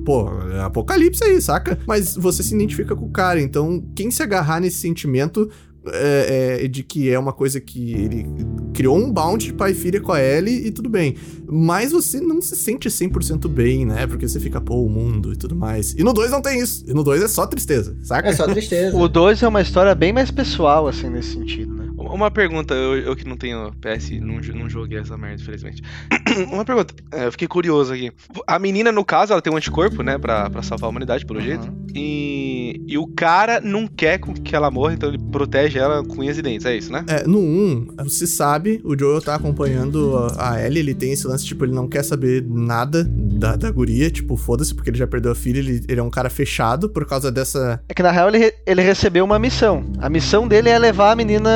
pô, é apocalipse aí, saca? Mas você se identifica com o cara. Então, quem se agarrar nesse sentimento. É, é, de que é uma coisa que ele criou um bound de pai e filha com a Ellie e tudo bem. Mas você não se sente 100% bem, né? Porque você fica, pô, o mundo e tudo mais. E no 2 não tem isso. E no 2 é só tristeza, saca? É só tristeza. [LAUGHS] O 2 é uma história bem mais pessoal, assim, nesse sentido, né? Uma pergunta, eu, eu que não tenho PS, não, não joguei essa merda, infelizmente. [CLEARS THROAT] Uma pergunta, é, eu fiquei curioso aqui. A menina, no caso, ela tem um anticorpo, né, pra, pra salvar a humanidade, pelo jeito. E, e o cara não quer com que ela morra, então ele protege ela com unhas e dentes, é isso, né? É, no 1, se sabe, o Joel tá acompanhando a Ellie, ele tem esse lance, tipo, ele não quer saber nada da, da guria, tipo, foda-se, porque ele já perdeu a filha, ele, ele é um cara fechado por causa dessa... É que na real ele, re- ele recebeu uma missão. A missão dele é levar a menina.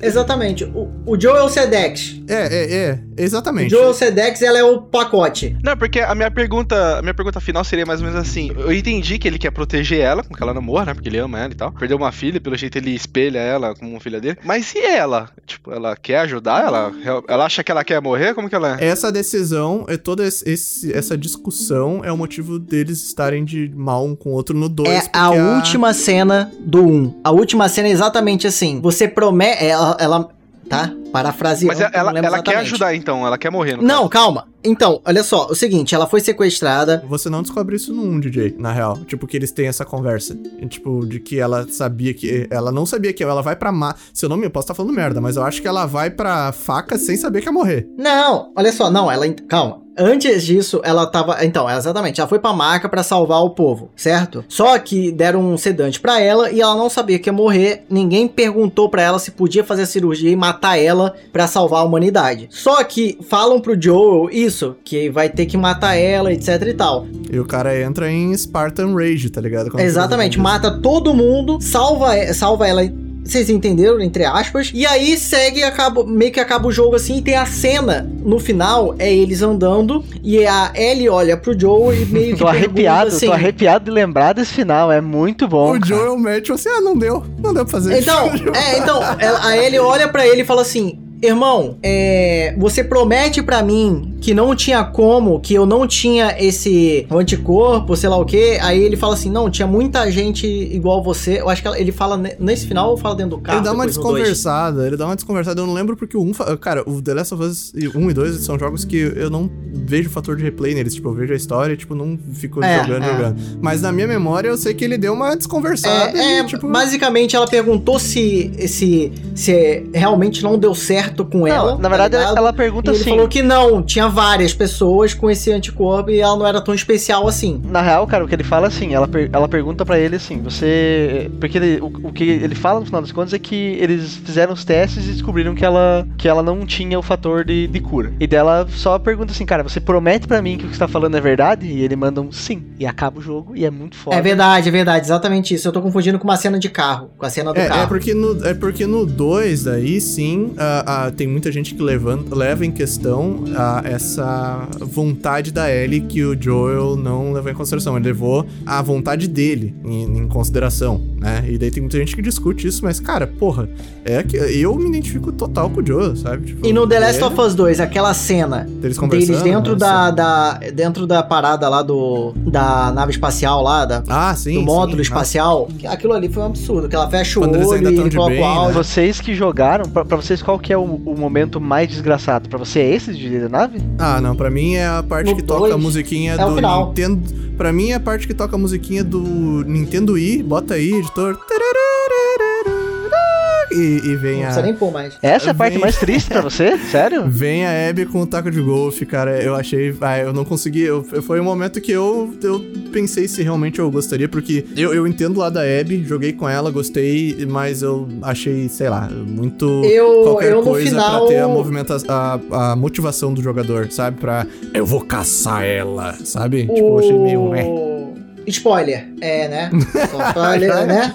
Exatamente. O, o Joe é o Sedex. É, é, é, O exatamente. É o Sedex ela é o pacote. Não, porque a minha pergunta, a minha pergunta final seria mais ou menos assim. Eu entendi que ele quer proteger ela, com que ela não morra, né? Porque ele ama ela e tal. Perdeu uma filha, pelo jeito ele espelha ela como filha dele. Mas e ela? Tipo, ela quer ajudar? Ela, ela acha que ela quer morrer? Como que ela é? Essa decisão, é toda esse- essa discussão é o motivo deles estarem de mal um com o outro no 2. É a última cena do 1. A última cena é exatamente assim. Você promete. Ela. ela tá? Parafraseando. Mas ela, não ela, ela quer ajudar então, ela quer morrer. no Não, calma. Então, olha só. O seguinte, ela foi sequestrada. Você não descobre isso no 1, DJ, na real. Tipo, que eles têm essa conversa. Tipo, de que ela sabia que. Ela não sabia que ela vai pra má. Se eu não me eu posso estar falando merda, mas eu acho que ela vai pra faca sem saber que ia morrer. Não, olha só. Não, ela. Calma. Antes disso, ela tava. Então, exatamente. Ela foi pra maca pra salvar o povo, certo? Só que deram um sedante pra ela e ela não sabia que ia morrer. Ninguém perguntou pra ela se podia fazer a cirurgia e matar ela pra salvar a humanidade. Só que falam pro Joel isso, que vai ter que matar ela, etc e tal. E o cara entra em Spartan Rage, tá ligado? Quando Exatamente, mata todo mundo, salva, salva ela. Vocês entenderam, entre aspas. E aí segue, acaba, meio que acaba o jogo assim. E tem a cena no final: é eles andando. E a Ellie olha pro Joe e meio que. [LAUGHS] Tô arrepiado, assim, tô arrepiado de lembrar desse final. É muito bom. O cara. Joel mete assim, ah, não deu. Não deu pra fazer Então, isso. [LAUGHS] é, então, a Ellie olha pra ele e fala assim: Irmão, é, você promete pra mim que não tinha como, que eu não tinha esse anticorpo, sei lá o que. Aí ele fala assim: Não, tinha muita gente igual você. Eu acho que ele fala ne- nesse final ou fala dentro do carro. Ele dá uma desconversada, ele dá uma desconversada. Eu não lembro porque o 1. fa- Cara, o The Last of Us 1 e 2 são jogos que eu não vejo fator de replay neles. Tipo, eu vejo a história e, tipo, não fico É, jogando, é. jogando. Mas na minha memória eu sei que ele deu uma desconversada É, e, é, tipo. basicamente ela perguntou se, se, se realmente não deu certo com ela. Não, na tá verdade, ligado? ela E pergunta ele assim. falou que não, tinha várias pessoas com esse anticorpo e ela não era tão especial assim. Na real, cara, o que ele fala assim, ela, per- ela pergunta pra ele assim, você. Porque ele- o, o que ele fala no final das contas é que eles fizeram os testes e descobriram que ela, que ela não tinha o fator de, de cura. E dela só pergunta assim, cara, você promete pra mim que o que você tá falando é verdade? E ele manda um sim. E acaba o jogo e é muito foda. É verdade, é verdade, exatamente isso. Eu tô confundindo com uma cena de carro, com a cena do É, carro. é porque no, é porque no 2 aí sim, ah, ah, tem muita gente que levanta, leva em questão ah, essa vontade da Ellie que o Joel não levou em consideração. Ele levou a vontade dele em, em consideração, né? E daí tem muita gente que discute isso, mas, cara, porra, é que eu me identifico total com o Joel, sabe? Tipo, E no The Last é- of Us 2, aquela cena Deles conversando, deles dentro da, da dentro da parada lá do da nave espacial lá, da, Ah, sim. do módulo sim, espacial, aquilo ali foi um absurdo, que ela fecha o Quando eles olho e ele coloca bem, o né? áudio. Vocês que jogaram, pra, pra vocês qual que é o, o momento mais desgraçado? Pra você é esse de nave? Ah, não, pra mim é a parte No que toca a dois, musiquinha é do final. Nintendo. Pra mim é a parte que toca a musiquinha do Nintendo Wii, bota aí, editor. E, e vem Não a. precisa nem pôr mais. Essa é a parte Vem- mais triste pra você? [LAUGHS] Sério? Vem a Abby com o taco de golfe, cara. Eu achei. Ah, eu não consegui. eu- foi um momento que eu, eu pensei se realmente eu gostaria, porque eu, eu entendo lá da Abby, joguei com ela, gostei, mas eu achei, sei lá, muito. Eu, qualquer eu no coisa final. pra ter a, movimenta a, a motivação do jogador, sabe? Pra. Eu vou caçar ela, sabe? Tipo, eu achei meio. O... Spoiler, é, né? Só pra, [LAUGHS] né?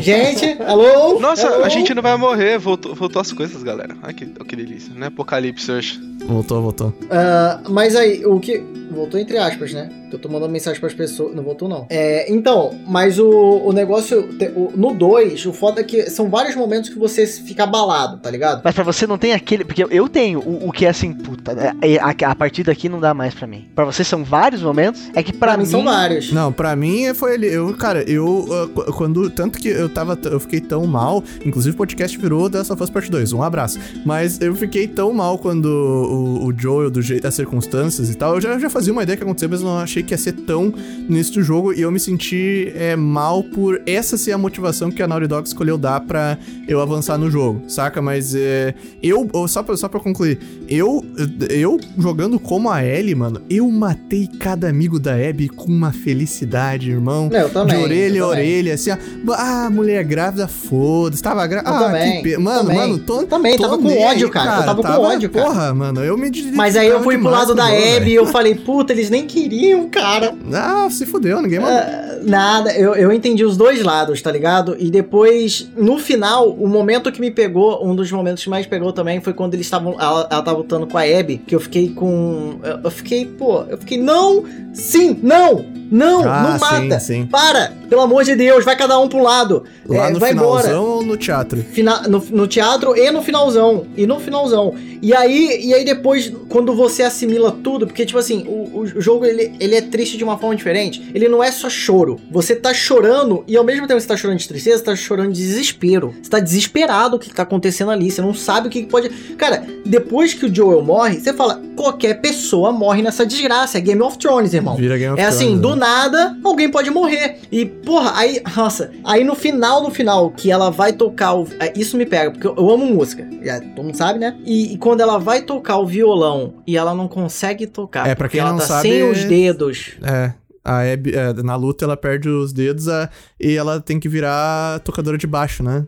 Gente, alô? Nossa, Alô? a gente não vai morrer, voltou, voltou as coisas, galera. Ai que, que delícia, né? Apocalipse hoje. Voltou, voltou. Ah, mas aí, o que. Voltou entre aspas, né? Eu tô mandando mensagem pras pessoas. Não voltou, não. É, então, mas o, o negócio. o- no 2, o foda é que são vários momentos que você fica abalado, tá ligado? Mas pra você não tem aquele. Porque eu- tenho o, o que é assim, puta, né? É, a, a partir daqui não dá mais pra mim. Pra você são vários momentos. É que pra, Pra, mim, são vários. Não, pra mim foi ele. Eu, cara, eu. ah, qu- quando. Tanto que eu tava. Eu fiquei tão mal. Inclusive o podcast virou dessa Us Parte 2. Um abraço. Mas eu fiquei tão mal quando o, o Joel, do jeito das circunstâncias e tal. Eu já, já fazia uma ideia que ia acontecer, mas não achei que ia ser tão nesse do jogo. E eu me senti é, mal por essa ser a motivação que a Naughty Dog escolheu dar pra eu avançar no jogo, saca? Mas é, eu. Só pra, só pra concluir. Eu, eu jogando como a Ellie, mano, eu matei cada amigo da Abby com uma felicidade, irmão. Eu também. de orelha a orelha, assim, ó. Ah, mulher grávida, foda-se. Tava grávida. Ah, também, que pe... Mano, também. mano, tô. Eu também, tô tava com nem ódio, aí, cara. Eu tava com ódio, cara. Porra, mano, eu me Mas aí eu fui pro lado da Abby e eu falei, puta, eles nem queriam, cara. Ah, se fudeu, ninguém mandou. Ah, nada, eu, eu entendi os dois lados, tá ligado? E depois, no final, o momento que me pegou, um dos momentos que mais pegou também foi quando eles estavam. Ela, ela tava lutando com a Abby, que eu fiquei com. Eu, eu fiquei, pô, eu fiquei, não! Sim, não! Não, Ah, não sim, mata! sim. Para! Pelo amor de Deus, vai cada um pro lado. Lá É, no vai embora. finalzão ou no teatro? Fina- no, no teatro e no finalzão. E no finalzão. E aí, e aí depois, quando você assimila tudo, porque, tipo assim, o, o jogo ele, ele é triste de uma forma diferente. Ele não é só choro. Você tá chorando, e ao mesmo tempo que você tá chorando de tristeza, você tá chorando de desespero. Você tá desesperado o que, que tá acontecendo ali. Você não sabe o que, que pode. Cara, depois que o Joel morre, você fala: qualquer pessoa morre nessa desgraça. É Game of Thrones, irmão. Vira Game of É assim, Thrones, do né? nada, alguém pode morrer. E, porra, aí, nossa, aí no final, no final, que ela vai tocar o. é, Isso me pega, porque eu, amo música. Já, todo mundo sabe, né? E, e quando ela vai tocar o violão e ela não consegue tocar. É, pra porque quem ela não tá sabe, sem é- os dedos. É. A Abby, é, na luta ela perde os dedos a- e ela tem que virar tocadora de baixo, né?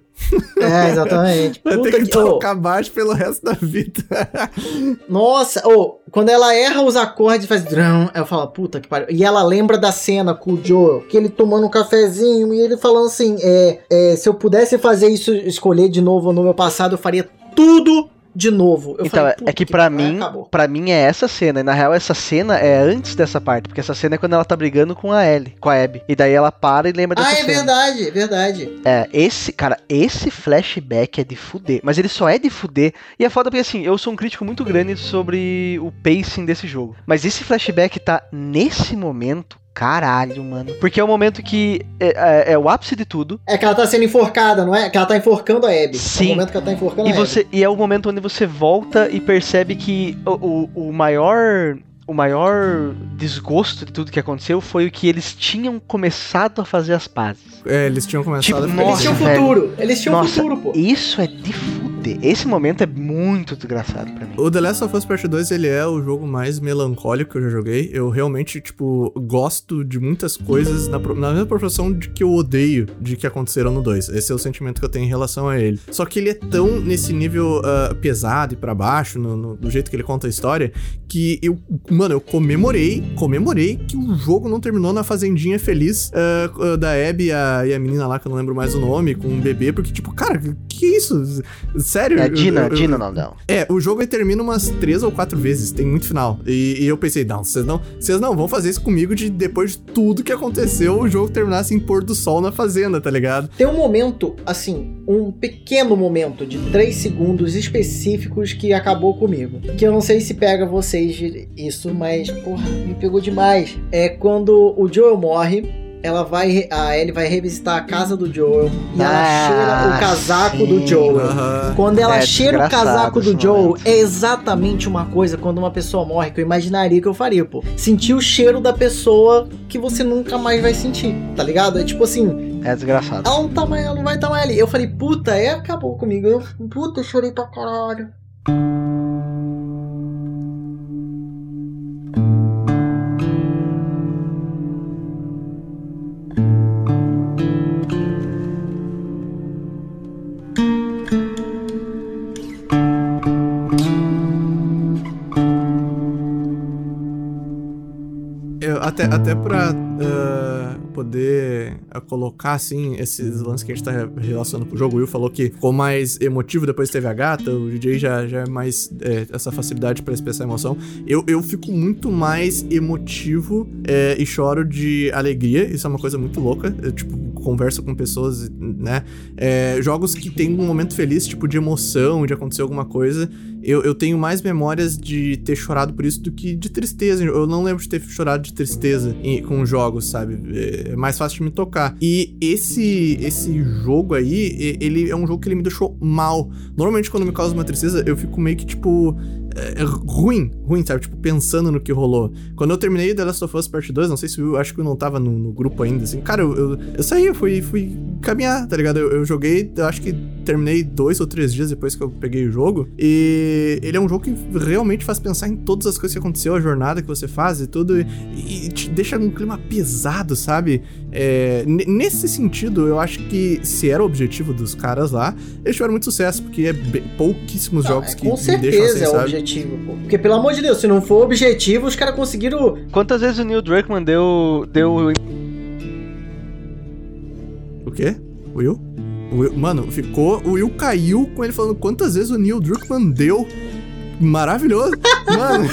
É, exatamente. Ela Puta tem que que- tocar baixo pelo resto da vida. [LAUGHS] nossa, ô, quando ela erra os acordes e faz drum, eu falo, puta que pariu. E ela lembra da cena com o Joel, que ele tomando um cafezinho e ele falando assim: é, é, se eu pudesse fazer isso, escolher de novo no meu passado, eu faria tudo de novo. Eu Então, falei, é que pra pariu, mim, pra mim é essa cena. E na real, essa cena é antes dessa parte. Porque essa cena é quando ela tá brigando com a Ellie, com a Abby. E daí ela para e lembra dessa Ah, é cena. verdade, é verdade. É, esse, cara, esse flashback é de fuder. Mas ele só é de fuder. E é foda porque, assim, eu sou um crítico muito grande sobre o pacing desse jogo. Mas esse flashback tá nesse momento. Caralho, mano. Porque é o momento que é, é- é o ápice de tudo. É que ela tá sendo enforcada, não é? Que ela tá enforcando a Abby. É Sim. o momento que ela tá enforcando E, a você, e é o momento onde você volta e percebe que o, o, o maior. O maior desgosto de tudo que aconteceu foi o que eles tinham começado a fazer as pazes. É, eles tinham começado Tipo, a Abby. ficar Eles tinham velho. futuro. Eles tinham Nossa, futuro, pô. Isso é de fuder. Esse momento é muito desgraçado pra mim. O The Last of Us Part 2, ele é o jogo mais melancólico que eu já joguei. Eu realmente, tipo, gosto de muitas coisas na, na mesma proporção de que eu odeio de que aconteceram no 2. Esse é o sentimento que eu tenho em relação a ele. Só que ele é tão nesse nível ah, pesado e pra baixo, no, no- do jeito que ele conta a história, que eu, mano, eu comemorei, comemorei que o jogo não terminou na fazendinha feliz ah, ah, da Abby e a, e a menina lá, que eu não lembro mais o nome, com um bebê, porque, tipo, cara, que que é isso? Sério? É Dina, Eu- eu- Dina o nome dela. É, o jogo termina umas três ou quatro vezes, tem muito final. E, e eu pensei, não, vocês não, vocês não vão fazer isso comigo de depois de tudo que aconteceu, o jogo terminar assim, pôr do sol na fazenda, tá ligado? Tem um momento, assim, um pequeno momento de 3 segundos específicos que acabou comigo. Que eu não sei se pega vocês isso, mas, porra, me pegou demais. É quando o Joel morre. Ela vai, a Ellie vai revisitar a casa do Joel e ela Ah, cheira o casaco sim. do Joel. Quando ela É cheira o casaco do Joel, momento. é exatamente uma coisa quando uma pessoa morre que eu imaginaria que eu faria, pô. Sentir o cheiro da pessoa que você nunca mais vai sentir, tá ligado? É tipo assim, É desgraçado. ela não tá mais, ela não vai estar mais ali. Eu falei, puta, é, acabou comigo. Eu, puta, eu chorei pra caralho. Até, até pra ah, poder ah, colocar, assim, esses lances que a gente tá relacionando pro jogo, o Will falou que ficou mais emotivo depois que teve a gata, o DJ já, já é mais é, essa facilidade pra expressar emoção. Eu, eu fico muito mais emotivo é, e choro de alegria, isso é uma coisa muito louca. Eu, tipo, converso com pessoas, né? É, jogos que tem um momento feliz, tipo, de emoção, de acontecer alguma coisa. Eu, eu tenho mais memórias de ter chorado por isso do que de tristeza. Eu não lembro de ter chorado de tristeza em- com jogos, sabe? É mais fácil de me tocar. E esse esse jogo aí, ele é um jogo que ele me deixou mal. Normalmente, quando me causa uma tristeza, eu fico meio que, tipo, é, é ruim, ruim, sabe? Tipo, pensando no que rolou. Quando eu terminei The Last of Us Part 2, não sei se eu acho que eu não tava no, no grupo ainda, assim, cara, eu, eu, eu saí, eu fui, fui caminhar, tá ligado? Eu, eu joguei, eu acho que terminei dois ou três dias depois que eu peguei o jogo. E ele é um jogo que realmente faz pensar em todas as coisas que aconteceu, a jornada que você faz e tudo, e, e te deixa num clima pesado, sabe? É, nesse sentido, eu acho que se era o objetivo dos caras lá, eles tiveram muito sucesso, porque é pouquíssimos Não, jogos é, que me deixam certeza assim, é sabe? Objetivo, pô. Porque, pelo amor de Deus, se não for objetivo, os caras conseguiram. Quantas vezes o Neil Druckmann deu, deu O quê? Will? Will? Mano, ficou. O Will caiu com ele falando quantas vezes o Neil Druckmann deu. Maravilhoso. Mano,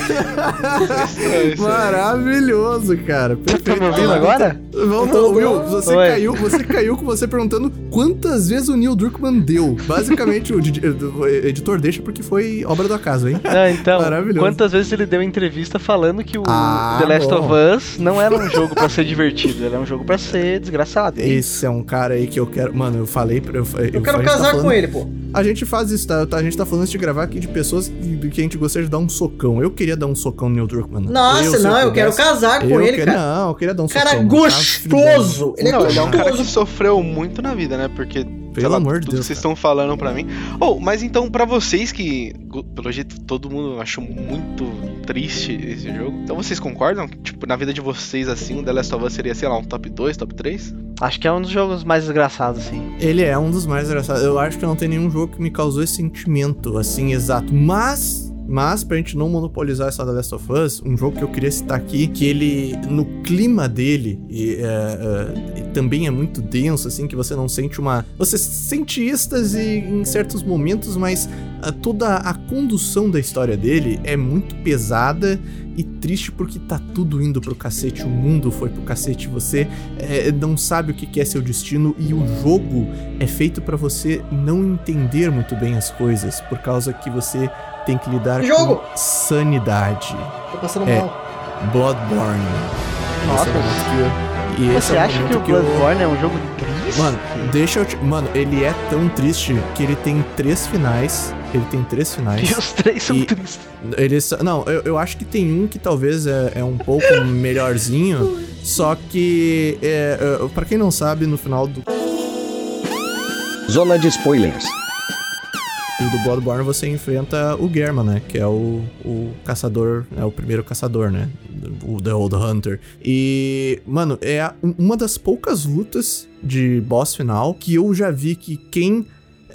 maravilhoso, cara. Tá Perfeito. me ouvindo agora? Voltou, Will, você Oi. caiu, você caiu com você perguntando quantas vezes o Neil Druckmann deu. Basicamente, o o editor deixa porque foi obra do acaso, hein? Ah, então, Maravilhoso. quantas vezes ele deu entrevista falando que o Ah, The Last bom. of Us não era um jogo pra ser divertido, era um jogo pra ser desgraçado. Esse é um cara aí que eu quero. Mano, eu falei pra. Eu, Eu quero a gente tá casar com falando- ele, pô. A gente faz isso, tá? A gente tá falando antes de gravar aqui de pessoas que, que a gente gostaria de dar um socão. Eu queria dar um socão no Neil Druckmann. Nossa, se não, eu quero pudesse, casar com eu ele, queria- cara. Não, eu queria dar um Cara socão. gostoso. Ele é Não, ele é um cara que gostoso. sofreu muito na vida, né? Porque, Pelo lá, amor de Deus, que vocês estão falando pra mim. Oh, mas então, pra vocês que, pelo jeito, todo mundo achou muito triste esse jogo. Então vocês concordam? que, Tipo, na vida de vocês, assim, o The Last of Us seria, sei lá, um top 2, top 3? Acho que é um dos jogos mais desgraçados, assim. Ele é um dos mais engraçados. Eu acho que não tem nenhum jogo que me causou esse sentimento, assim, exato. Mas. Mas, pra gente não monopolizar essa The Last of Us, um jogo que eu queria citar aqui, que ele, no clima dele, e, é, é, também é muito denso, assim, que você não sente uma. Você sente êxtase em certos momentos, mas ah, toda a condução da história dele é muito pesada e triste porque tá tudo indo pro cacete, o mundo foi pro cacete, você é, não sabe o que que é seu destino e o jogo é feito pra você não entender muito bem as coisas, por causa que você tem que lidar Jogo! com sanidade. Tô passando É. mal. Bloodborne. Nossa, Esse é que eu- Você é o acha que o eu- Bloodborne é um jogo triste? Mano, deixa eu te... Mano, ele é tão triste que ele tem três finais. Ele tem três finais. E os três são tristes. Eles, não, eu, eu acho que tem um que talvez é, é um pouco [LAUGHS] melhorzinho, só que, é, é, pra quem não sabe, no final do, Zona de spoilers. Do Bloodborne você enfrenta o German, né? Que é o, o caçador, é o primeiro caçador, né? O The Old Hunter. E, mano, é uma das poucas lutas de boss final que eu já vi que quem.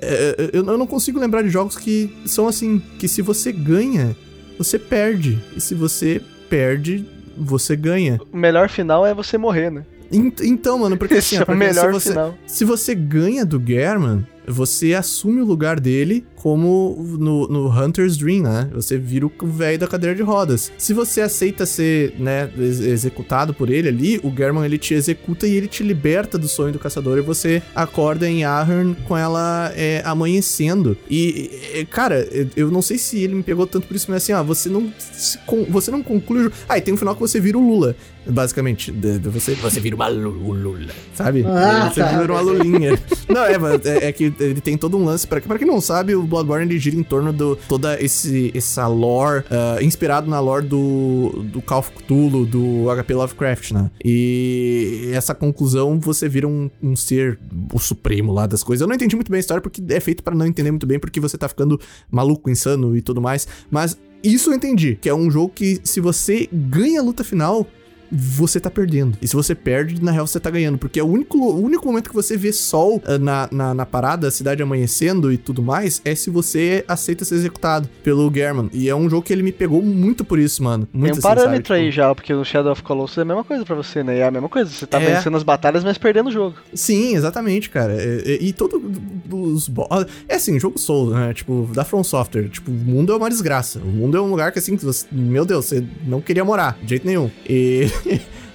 é, eu, eu não consigo lembrar de jogos que são assim: que se você ganha, você perde. E se você perde, você ganha. O melhor final é você morrer, né? Ent- Então, mano, porque assim, é porque se você, final. se você ganha do German, você assume o lugar dele como no, no Hunter's Dream, né? Você vira o velho da cadeira de rodas. Se você aceita ser, né, ex- executado por ele ali, o German ele te executa e ele te liberta do sonho do caçador e você acorda em Ahern com ela é, amanhecendo. E, e, cara, eu- não sei se ele me pegou tanto por isso, mas assim, ó, você não, você não conclui. o jogo. Ah, e tem um final que você vira o Lula, basicamente. De- de você, você vira uma Lula, sabe? Ah, você tá. vira uma Lulinha. não, é, é, é que ele tem todo um lance. Pra, pra quem não sabe, o Bloodborne ele gira em torno do toda esse, essa lore, ah, inspirado na lore do, do Call of Cthulhu, do HP Lovecraft, né? E essa conclusão você vira um, um ser, o supremo lá das coisas. Eu não entendi muito bem a história porque é feito pra não entender muito bem, porque você tá ficando maluco, insano e tudo mais. Mas isso eu entendi, que é um jogo que se você ganha a luta final, você tá perdendo. E se você perde, na real você tá ganhando. Porque é o único, o único momento que você vê sol ah, na, na, na parada, a cidade amanhecendo e tudo mais, é se você aceita ser executado pelo German. E é um jogo que ele me pegou muito por isso, mano. Muito Tem um assim, parâmetro aí Tipo, já, porque no Shadow of Colossus é a mesma coisa pra você, né? É a mesma coisa, você tá É. vencendo as batalhas, mas perdendo o jogo. Sim, exatamente, cara. E, e- e todo os bo- É assim, jogo Souls, né? Tipo, da From Software. Tipo, o mundo é uma desgraça. O mundo é um lugar que, assim, você, meu Deus, você não queria morar, de jeito nenhum. E,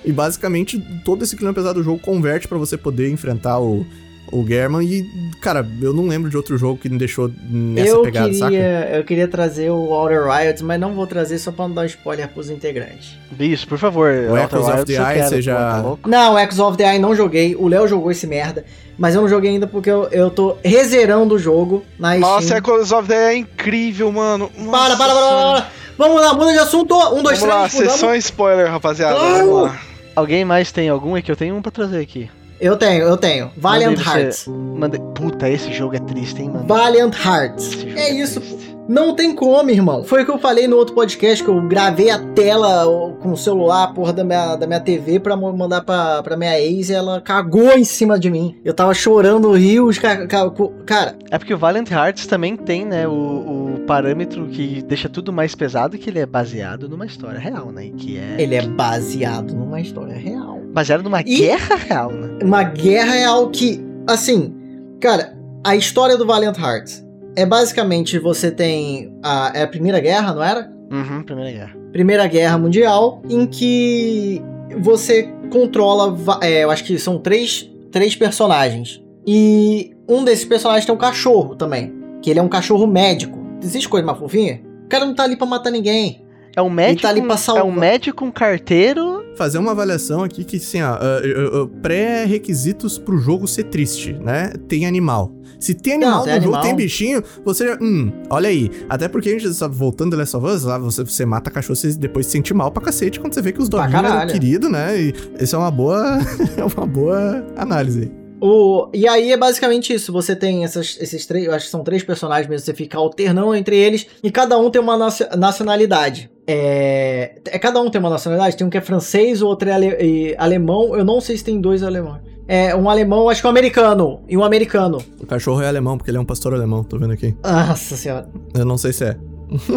e basicamente, todo esse clima pesado do jogo converte pra você poder enfrentar o, o German. E, cara, eu não lembro de outro jogo que me deixou nessa eu pegada, queria, saca? eu queria trazer o Outer Riots, mas não vou trazer só pra não dar spoiler pros integrantes. Isso, por favor. O Outer Echoes of Wilds the eu Eye, você já- tá louco? Não, X of the Eye não joguei. O Léo jogou esse merda. Mas eu não joguei ainda porque eu, eu tô rezerando o jogo na Nossa, Steam. Echoes of the Eye é incrível, mano. Para, Nossa para, para, para, Senhora. para. Vamos lá, muda de assunto. Um, dois, Vamos lá, três, mudamos. sessão spoiler, rapaziada. Vamos lá. Alguém mais tem algum? É que eu tenho um pra trazer aqui. Eu tenho, eu tenho. Valiant Mandei você- Hearts. Mandei... Puta, esse jogo é triste, hein, mano? Valiant Hearts. Jogo É isso. triste. Não tem como, irmão. Foi o que eu falei no outro podcast, que eu gravei a tela com o celular, porra, da minha, da minha TV pra mandar pra, pra minha ex e ela cagou em cima de mim. Eu tava chorando rios, ca- ca- co- cara. É porque o Valiant Hearts também tem, né, o, o parâmetro que deixa tudo mais pesado, que ele é baseado numa história real, né? Que é Ele é baseado numa história real. baseado numa E- guerra real, né? Uma guerra real que, assim, cara, a história do Valiant Hearts é basicamente você tem a, é a Primeira Guerra, não era? Uhum, Primeira Guerra. Primeira Guerra Mundial, em que você controla, é, eu acho que são três, três personagens. E um desses personagens tem um cachorro também, que ele é um cachorro médico. Existe coisa mais fofinha? O cara não tá ali pra matar ninguém. É um médico, tá ali pra é salvar. um médico, um carteiro. Fazer uma avaliação aqui que, assim, ó, ah, ah, ah, pré-requisitos pro jogo ser triste, né? Tem animal. Se tem animal Não, tem no jogo, animal. tem bichinho, você já. Hum, olha aí. Até porque a gente tá voltando The Last of Us, lá você, você mata cachorro, você depois se sente mal pra cacete quando você vê que os doguinhos eram caralho. queridos, né? E isso é uma boa. [LAUGHS] é uma boa análise. O, e aí é basicamente isso. Você tem essas, esses três, eu acho que são três personagens mesmo. Você fica alternando entre eles e cada um tem uma nacio- nacionalidade. É, é cada um tem uma nacionalidade. Tem um que é francês, o outro é ale- e alemão. Eu não sei se tem dois alemães. É um alemão, acho que um americano e um americano. O cachorro é alemão, porque ele é um pastor alemão, tô vendo aqui. Nossa senhora. Eu não sei se é.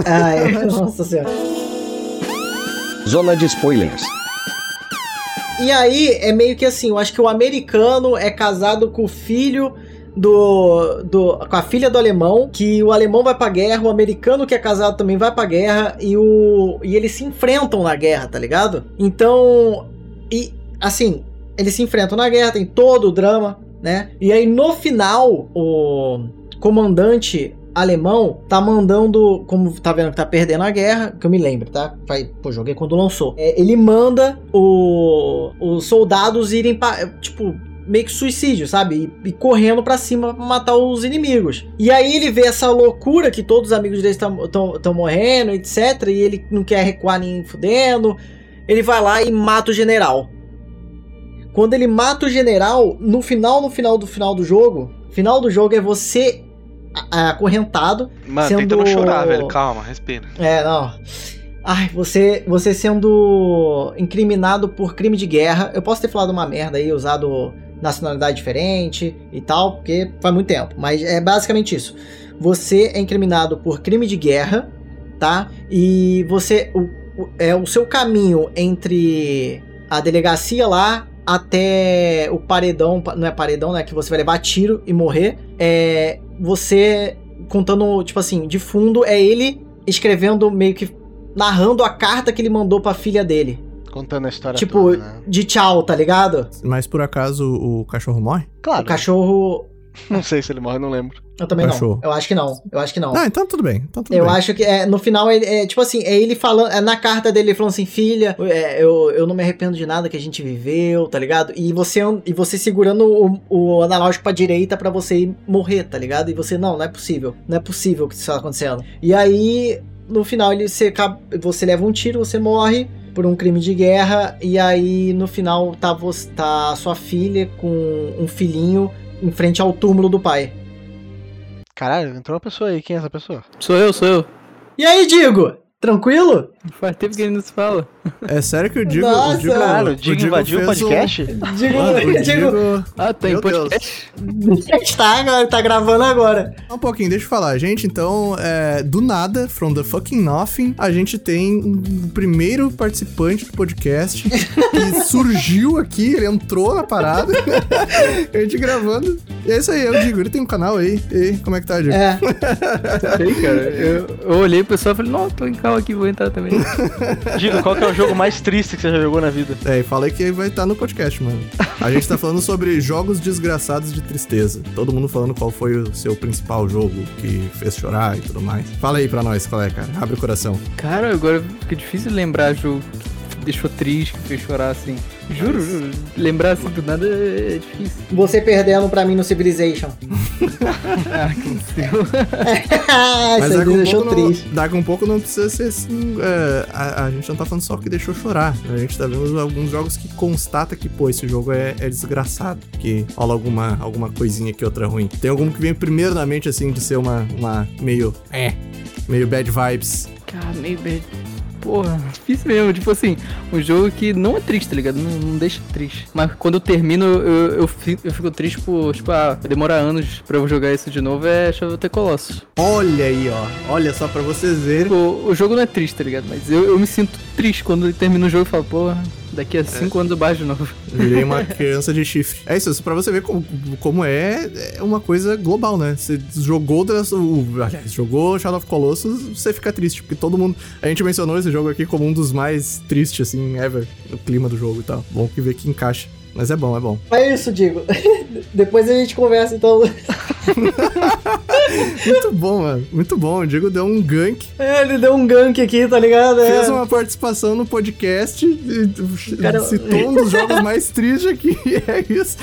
Ah, é. [LAUGHS] Nossa senhora. Zona de spoilers. E aí é meio que assim, eu acho que o americano é casado com o filho do, do com a filha do alemão, que o alemão vai pra guerra, o americano que é casado também vai pra guerra e o e eles se enfrentam na guerra, tá ligado? Então, e assim, eles se enfrentam na guerra, tem todo o drama, né? E aí no final o comandante alemão tá mandando, como tá vendo que tá perdendo a guerra, que eu me lembro, tá? Vai, pô, joguei quando lançou. É, ele manda o, os soldados irem pra, tipo, meio que suicídio, sabe? E, e correndo pra cima pra matar os inimigos. E aí ele vê essa loucura que todos os amigos dele estão morrendo, etc. E ele não quer recuar nem fudendo. Ele vai lá e mata o general. Quando ele mata o general, no final, no final do final do jogo, final do jogo é você acorrentado. Mano, Sendo- tenta não chorar, velho. Calma, respira. É, não. Ai, você, você sendo incriminado por crime de guerra. Eu posso ter falado uma merda aí, usado nacionalidade diferente e tal, porque faz muito tempo. Mas é basicamente isso. Você é incriminado por crime de guerra, tá? E você. O, o- é o seu caminho entre a delegacia lá até o paredão, não é paredão, né? Que você vai levar tiro e morrer. É, você contando, tipo assim, de fundo, é ele escrevendo meio que narrando a carta que ele mandou pra filha dele. Contando a história tipo, toda, né? de tchau, tá ligado? Mas por acaso o cachorro morre? Claro, O cachorro. não sei se ele morre, não lembro. Eu também Cachorro. não. Eu acho que não. Eu acho que não. Ah, então tudo bem. Então tudo Eu bem. acho que é, no final, ele, é, tipo assim, é ele falando, é na carta dele ele falando assim, filha, é, eu, eu não me arrependo de nada que a gente viveu, tá ligado? E você, e você segurando o, o analógico pra direita pra você ir morrer, tá ligado? E você, não, não é possível, não é possível que isso tá acontecendo. E aí, no final, ele, você, você leva um tiro, você morre por um crime de guerra, e aí no final tá, você, tá sua filha com um filhinho em frente ao túmulo do pai. Caralho, entrou uma pessoa aí. Quem é essa pessoa? Sou eu, sou eu. E aí, Digo? Tranquilo? Faz tempo que ele não se fala. É sério que o Digo. Nossa, o Digo, Caralho, o Digo invadiu o fez um- podcast? Digo, Mano, o Digo, Digo. Ah, tem Meu podcast? Está [LAUGHS] agora, tá gravando agora. Um pouquinho, deixa eu falar. Gente, então, é, do nada, from the fucking nothing, a gente tem um primeiro participante do podcast que [LAUGHS] surgiu aqui, ele entrou na parada, [LAUGHS] a gente gravando. E é isso aí, eu digo, ele tem um canal aí. E aí, como é que tá, Digo? É, Sei, cara. Eu, eu olhei pro pessoal e falei, não, tô em carro aqui, vou entrar também. Digo, qual que é o jogo mais triste que você já jogou na vida? É, e fala aí que vai estar no podcast, mano. A gente tá falando sobre jogos desgraçados de tristeza. Todo mundo falando qual foi o seu principal jogo que fez chorar e tudo mais. Fala aí pra nós, qual é, cara? Abre o coração. Cara, agora fica difícil lembrar jogo que deixou triste, que fez chorar assim. Juro, juro. Lembrar assim do nada é difícil. você perdendo pra mim no Civilization. [LAUGHS] Ah, que daqui [LAUGHS] me um deixou pouco não- triste. daqui um pouco não precisa ser assim. é, a, a gente não tá falando só que deixou chorar. A gente tá vendo alguns jogos que constata que, pô, esse jogo é, é desgraçado. Que rola alguma, alguma coisinha aqui, outra ruim. Tem algum que vem primeiro na mente, assim, de ser uma, uma meio. É. Meio bad vibes. Cara, meio bad. Porra, difícil mesmo. Tipo assim, um jogo que não é triste, tá ligado? Não, não deixa triste. Mas quando eu termino, eu, eu, fico, eu fico triste por, tipo, ah, demora anos pra eu jogar isso de novo. É Shadow of the Colossus. Olha aí, ó. Olha só pra vocês verem. O, o jogo não é triste, tá ligado? Mas eu, eu me sinto triste quando termino o jogo e falo, porra, daqui a 5 anos eu baixo de novo. Virei uma [LAUGHS] criança de chifre. É isso, pra você ver como, como é, é uma coisa global, né? Você jogou, o, aliás, jogou Shadow of Colossus, você fica triste, porque todo mundo... A gente mencionou esse jogo aqui como um dos mais tristes, assim, ever, no clima do jogo e tal. Bom que ver que encaixa. Mas é bom, é bom. É isso, Digo. [LAUGHS] Depois a gente conversa, então. [LAUGHS] Muito bom, mano. Muito bom. O Diego deu um gank, É, ele deu um gank aqui, tá ligado? É. fez uma participação no podcast, e, Cara, citou um dos [LAUGHS] jogos mais tristes aqui, é isso.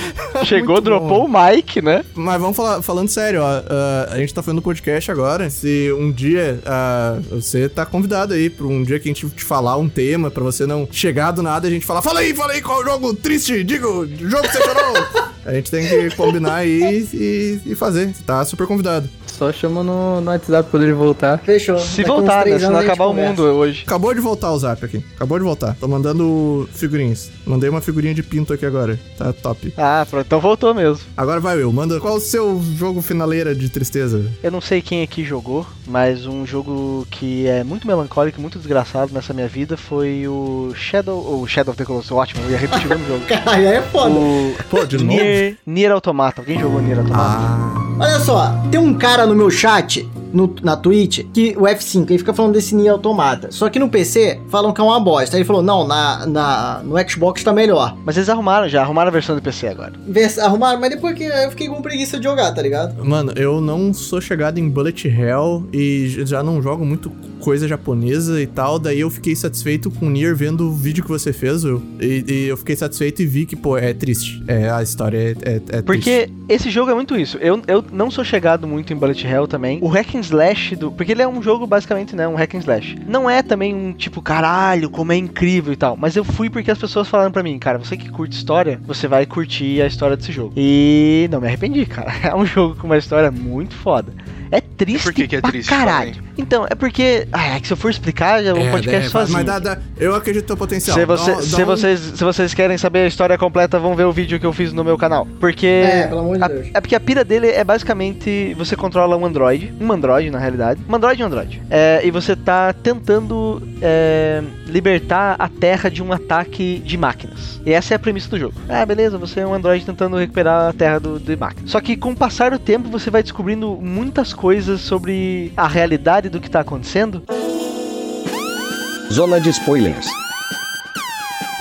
Chegou, Muito dropou bom. o Mike, né? Mas vamos falar, falando sério, ó. ah, a gente tá fazendo podcast agora. Se um dia ah, você tá convidado aí pra um dia que a gente te falar um tema, pra você não chegar do nada a gente falar, fala aí, fala aí qual é o jogo triste, digo, jogo que você chorou. a gente tem que combinar aí e, e fazer. Você tá super convidado. Só chama no, no WhatsApp quando ele voltar. Fechou. Se Daqui voltar, né? três Se não anos a gente acabar o mundo hoje. Acabou de voltar o zap aqui. Acabou de voltar. Tô mandando figurinhas. Mandei uma figurinha de pinto aqui agora. Tá top. Ah, pronto, então voltou mesmo. Agora vai, Will. Manda qual o seu jogo finaleira de tristeza? Eu não sei quem aqui jogou, mas um jogo que é muito melancólico, muito desgraçado nessa minha vida foi o Shadow. O Shadow of the Colossus, ótimo, eu ia repetir o mesmo jogo. [LAUGHS] Caralho, aí é foda. O Pô, de novo? Nier, Nier Automata. Alguém jogou Nier Automata? Ah. Olha só, tem um cara no meu chat, no, na Twitch, que o F5, ele fica falando desse Nier Automata. Só que no PC, falam que é uma bosta. Aí ele falou, não, na, na, no Xbox tá melhor. Mas eles arrumaram já, arrumaram a versão do PC agora. Vers- Arrumaram, mas depois que eu fiquei com preguiça de jogar, tá ligado? Mano, eu não sou chegado em Bullet Hell e já não jogo muito coisa japonesa e tal. Daí eu fiquei satisfeito com o Nier vendo o vídeo que você fez, Will. E, e eu fiquei satisfeito e vi que, pô, é triste. É, a história é, é, é triste. Porque esse jogo é muito isso. Eu, eu não sou chegado muito em Bullet Hell também. O hack and slash do. Porque ele é um jogo basicamente, né? Um hack and slash. Não é também um tipo, caralho, como é incrível e tal. Mas eu fui porque as pessoas falaram pra mim, cara, você que curte história, você vai curtir a história desse jogo. E não me arrependi, cara. [LAUGHS] É um jogo com uma história muito foda. É triste. Por que que é triste? Caralho. Fala Então, é porque. Ah, é que se eu for explicar, já é um podcast é, sozinho. Mas dá, dá, eu acredito no potencial. Se, você- Dá- dá se um- vocês, se vocês querem saber a história completa, vão ver o vídeo que eu fiz no meu canal. Porque. É, pelo amor de a- Deus. é porque a pira dele é basicamente você controla um Android, um Android na realidade, um Android e um Android. É, e você tá tentando é, libertar a Terra de um ataque de máquinas. E essa é a premissa do jogo. Ah, beleza, você é um Android tentando recuperar a Terra do, de máquinas. Só que com o passar do tempo você vai descobrindo muitas coisas sobre a realidade do que tá acontecendo. Zona de spoilers.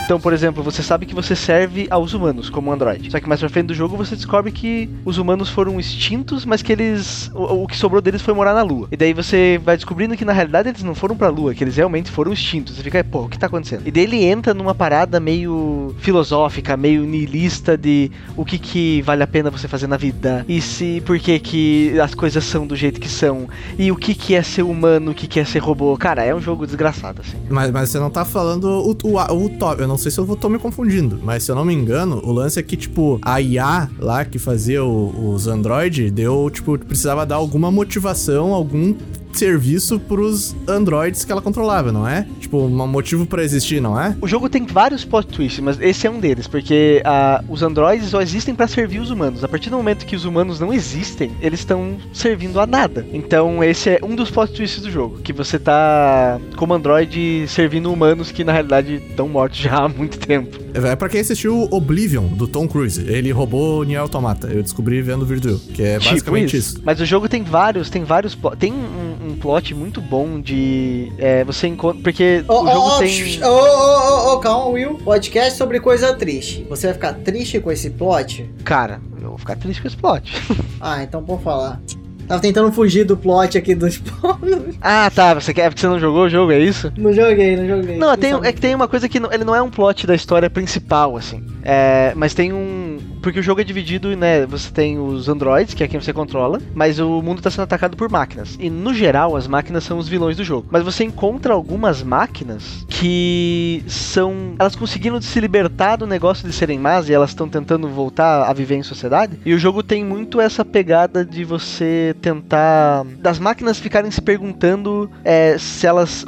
Então, por exemplo, você sabe que você serve aos humanos como android. Só que mais pra frente do jogo você descobre que os humanos foram extintos, mas que eles. O, o que sobrou deles foi morar na Lua. E daí você vai descobrindo que na realidade eles não foram pra Lua, que eles realmente foram extintos. Você fica, pô, o que tá acontecendo? E daí ele entra numa parada meio filosófica, meio niilista de o que que vale a pena você fazer na vida. E se por que que as coisas são do jeito que são. E o que que é ser humano, o que que é ser robô. Cara, é um jogo desgraçado, assim. Mas, mas você não tá falando o, o, o top. Eu não sei se eu vou- tô me confundindo, mas se eu não me engano, o lance é que, tipo, a IA lá que fazia o- os Android deu, tipo, precisava dar alguma motivação, algum serviço pros androids que ela controlava, não é? Tipo, um motivo pra existir, não é? O jogo tem vários plot twists, mas esse é um deles, porque ah, os androides só existem pra servir os humanos. A partir do momento que os humanos não existem, eles estão servindo a nada. Então esse é um dos plot twists do jogo, que você tá como android servindo humanos que na realidade estão mortos [LAUGHS] já há muito tempo. É pra quem assistiu Oblivion, do Tom Cruise. Ele roubou Nier Automata. Eu descobri vendo o vídeo, que é basicamente isso. Mas o jogo tem vários, tem vários tem um, um plot muito bom de é, você encontra porque Ô, o jogo ô, tem ô, ô, ô, ô, calma, Will. Podcast sobre coisa triste. Você vai ficar triste com esse plot? cara, eu vou ficar triste com esse plot. [LAUGHS] Ah, então vou falar. Tava tentando fugir do plot aqui dos [LAUGHS] ah, tá, você quer porque você não jogou o jogo, é isso? Não joguei, não joguei. Não, tem, é que tem uma coisa que não- ele não é um plot da história principal, assim. É, mas tem um. Porque o jogo é dividido, né? Você tem os androids, que é quem você controla, mas o mundo tá sendo atacado por máquinas. E no geral, as máquinas são os vilões do jogo. Mas você encontra algumas máquinas que são. Elas conseguiram se libertar do negócio de serem más e elas estão tentando voltar a viver em sociedade. E o jogo tem muito essa pegada de você tentar. das máquinas ficarem se perguntando é, se elas.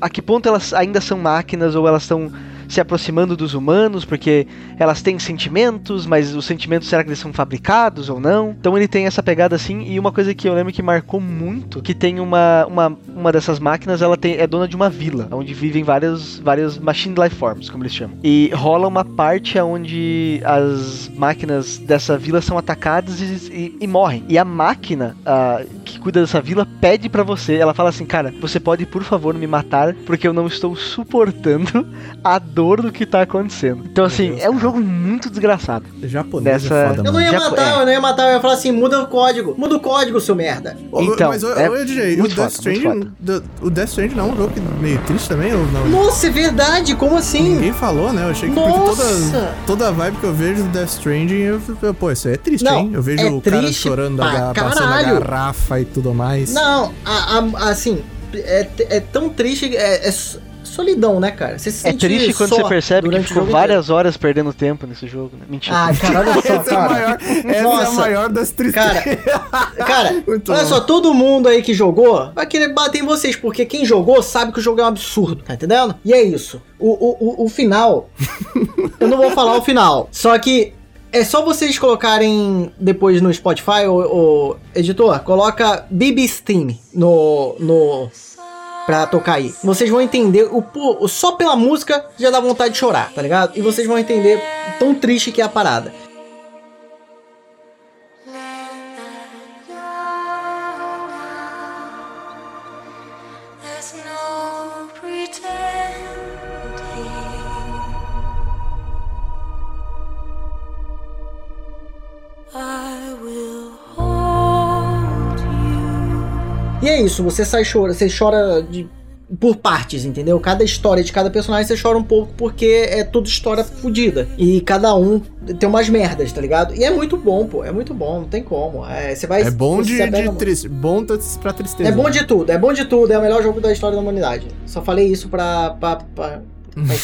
a que ponto elas ainda são máquinas ou elas estão se aproximando dos humanos, porque elas têm sentimentos, mas os sentimentos será que eles são fabricados ou não? Então ele tem essa pegada assim, e uma coisa que eu lembro que marcou muito, que tem uma, uma, uma dessas máquinas, ela tem, é dona de uma vila, onde vivem várias, várias machine life forms, como eles chamam. E rola uma parte onde as máquinas dessa vila são atacadas e, e- e morrem. E a máquina ah, que cuida dessa vila pede pra você, ela fala assim, cara, você pode por favor me matar, porque eu não estou suportando a dor do que tá acontecendo. Então, assim, Deus, é um jogo muito desgraçado. Japonês Dessa- é foda, Eu mano. não ia Já- matar, é. eu não ia matar, eu ia falar assim, muda o código. Muda o código, seu merda. Então, mas, ô, é DJ, o Death Stranding. O Death Stranding não é um jogo meio triste também? Ou não? Nossa, é verdade, como assim? Ninguém falou, né? Eu achei que toda, toda a vibe que eu vejo do Death Stranding, eu, eu- pô, isso aí é triste, Não, hein? Eu vejo é o cara chorando, a, passando a garrafa e tudo mais. Não, a- a- assim, é, é tão triste, é, é solidão, né, cara? Você se É triste quando só você percebe que ficou várias horas perdendo tempo nesse jogo, né? Mentira. Ah, cara, olha só, [LAUGHS] Essa, é a cara. maior, essa é a maior das tristezas. [LAUGHS] Cara, Muito olha bom. só, todo mundo aí que jogou vai querer bater em vocês, porque quem jogou sabe que o jogo é um absurdo, tá entendendo? E é isso. O, o, o, o final. [LAUGHS] eu não vou falar o final. Só que é só vocês colocarem depois no Spotify, o, o editor, coloca BB Steam no. no pra tocar aí. Vocês vão entender o, pô- só pela música já dá vontade de chorar, tá ligado? E vocês vão entender tão triste que é a parada. É isso, você sai chora, você chora de por partes, entendeu? Cada história de cada personagem você chora um pouco porque é tudo história fodida. E cada um tem umas merdas, tá ligado? E é muito bom, pô. É muito bom, não tem como. É, você vai. É bom de, de triste. Bom pra tristeza. É bom de tudo, é bom de tudo. É o melhor jogo da história da humanidade. Só falei isso pra. pra, pra Vai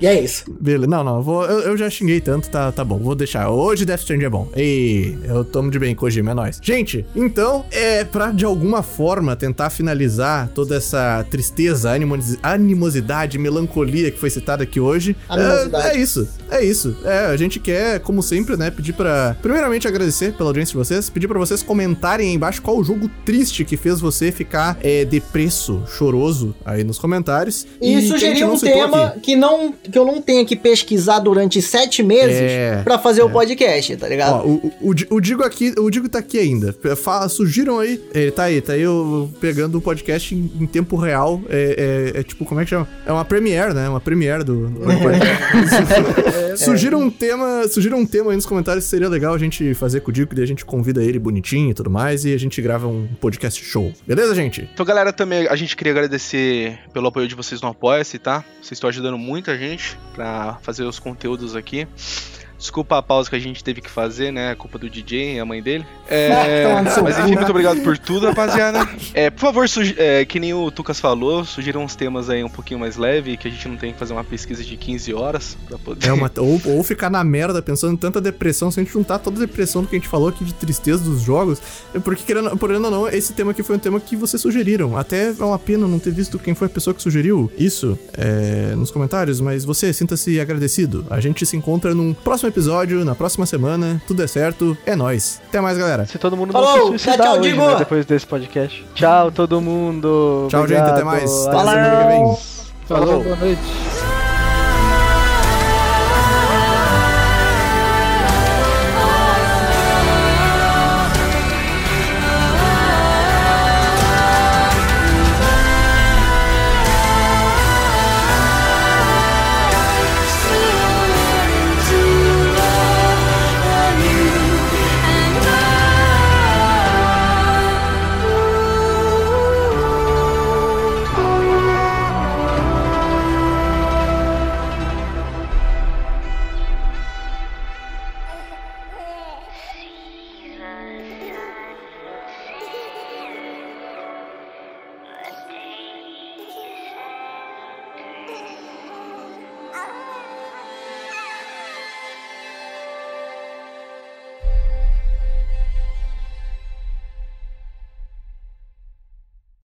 e é isso. [LAUGHS] Beleza, não, não, vou, eu, eu já xinguei tanto, tá, tá bom, vou deixar. Hoje Death Stranding é bom. Ei, eu tomo de bem, Kojima, é nóis. Gente, então, é pra de alguma forma tentar finalizar toda essa tristeza, animosi- animosidade, melancolia que foi citada aqui hoje. Animosidade. É, é isso, é isso. É, a gente quer, como sempre, né, pedir pra, primeiramente, agradecer pela audiência de vocês, pedir pra vocês comentarem aí embaixo qual o jogo triste que fez você ficar é, depresso, choroso aí nos comentários. E, gente sugerir um tema aqui. Que não que eu não tenha que pesquisar durante sete meses É, pra fazer o podcast, tá ligado? Ó, o, o, o Di- o Digo aqui, o Digo tá aqui ainda. Fala, sugiram aí. Ele tá aí, tá aí eu pegando o podcast em, em tempo real. É, é- é tipo, como é que chama? É uma premiere, né? Uma premiere do, do [LAUGHS] podcast. Sugiram um tema, sugiram um tema aí nos comentários que seria legal a gente fazer com o Digo, que daí a gente convida ele bonitinho e tudo mais, e a gente grava um podcast show. Beleza, gente? Então, galera, também a gente queria agradecer pelo apoio de vocês no Apoia-se, tá? Vocês estão ajudando muito a gente pra fazer os conteúdos aqui. Desculpa a pausa que a gente teve que fazer, né? A culpa do DJ e a mãe dele. É, [LAUGHS] seu mas enfim, muito obrigado por tudo, rapaziada. [LAUGHS] É, por favor, é, que nem o Tucas falou, sugiram uns temas aí um pouquinho mais leve, que a gente não tem que fazer uma pesquisa de 15 horas pra poder. É uma, ou, ou ficar na merda pensando em tanta depressão, se a gente juntar toda a depressão do que a gente falou aqui de tristeza dos jogos, é porque, querendo, querendo ou não, esse tema aqui foi um tema que vocês sugeriram. Até é uma pena não ter visto quem foi a pessoa que sugeriu isso é, nos comentários, mas você, sinta-se agradecido. A gente se encontra num próximo episódio, na próxima semana. Tudo é certo, é nóis. Até mais, galera. Se todo mundo Falou, não se suicidar tchau, hoje, Digo. né, depois desse podcast. Tchau, todo mundo. Tchau, gente, até mais. Até semana que vem. Falou, boa noite.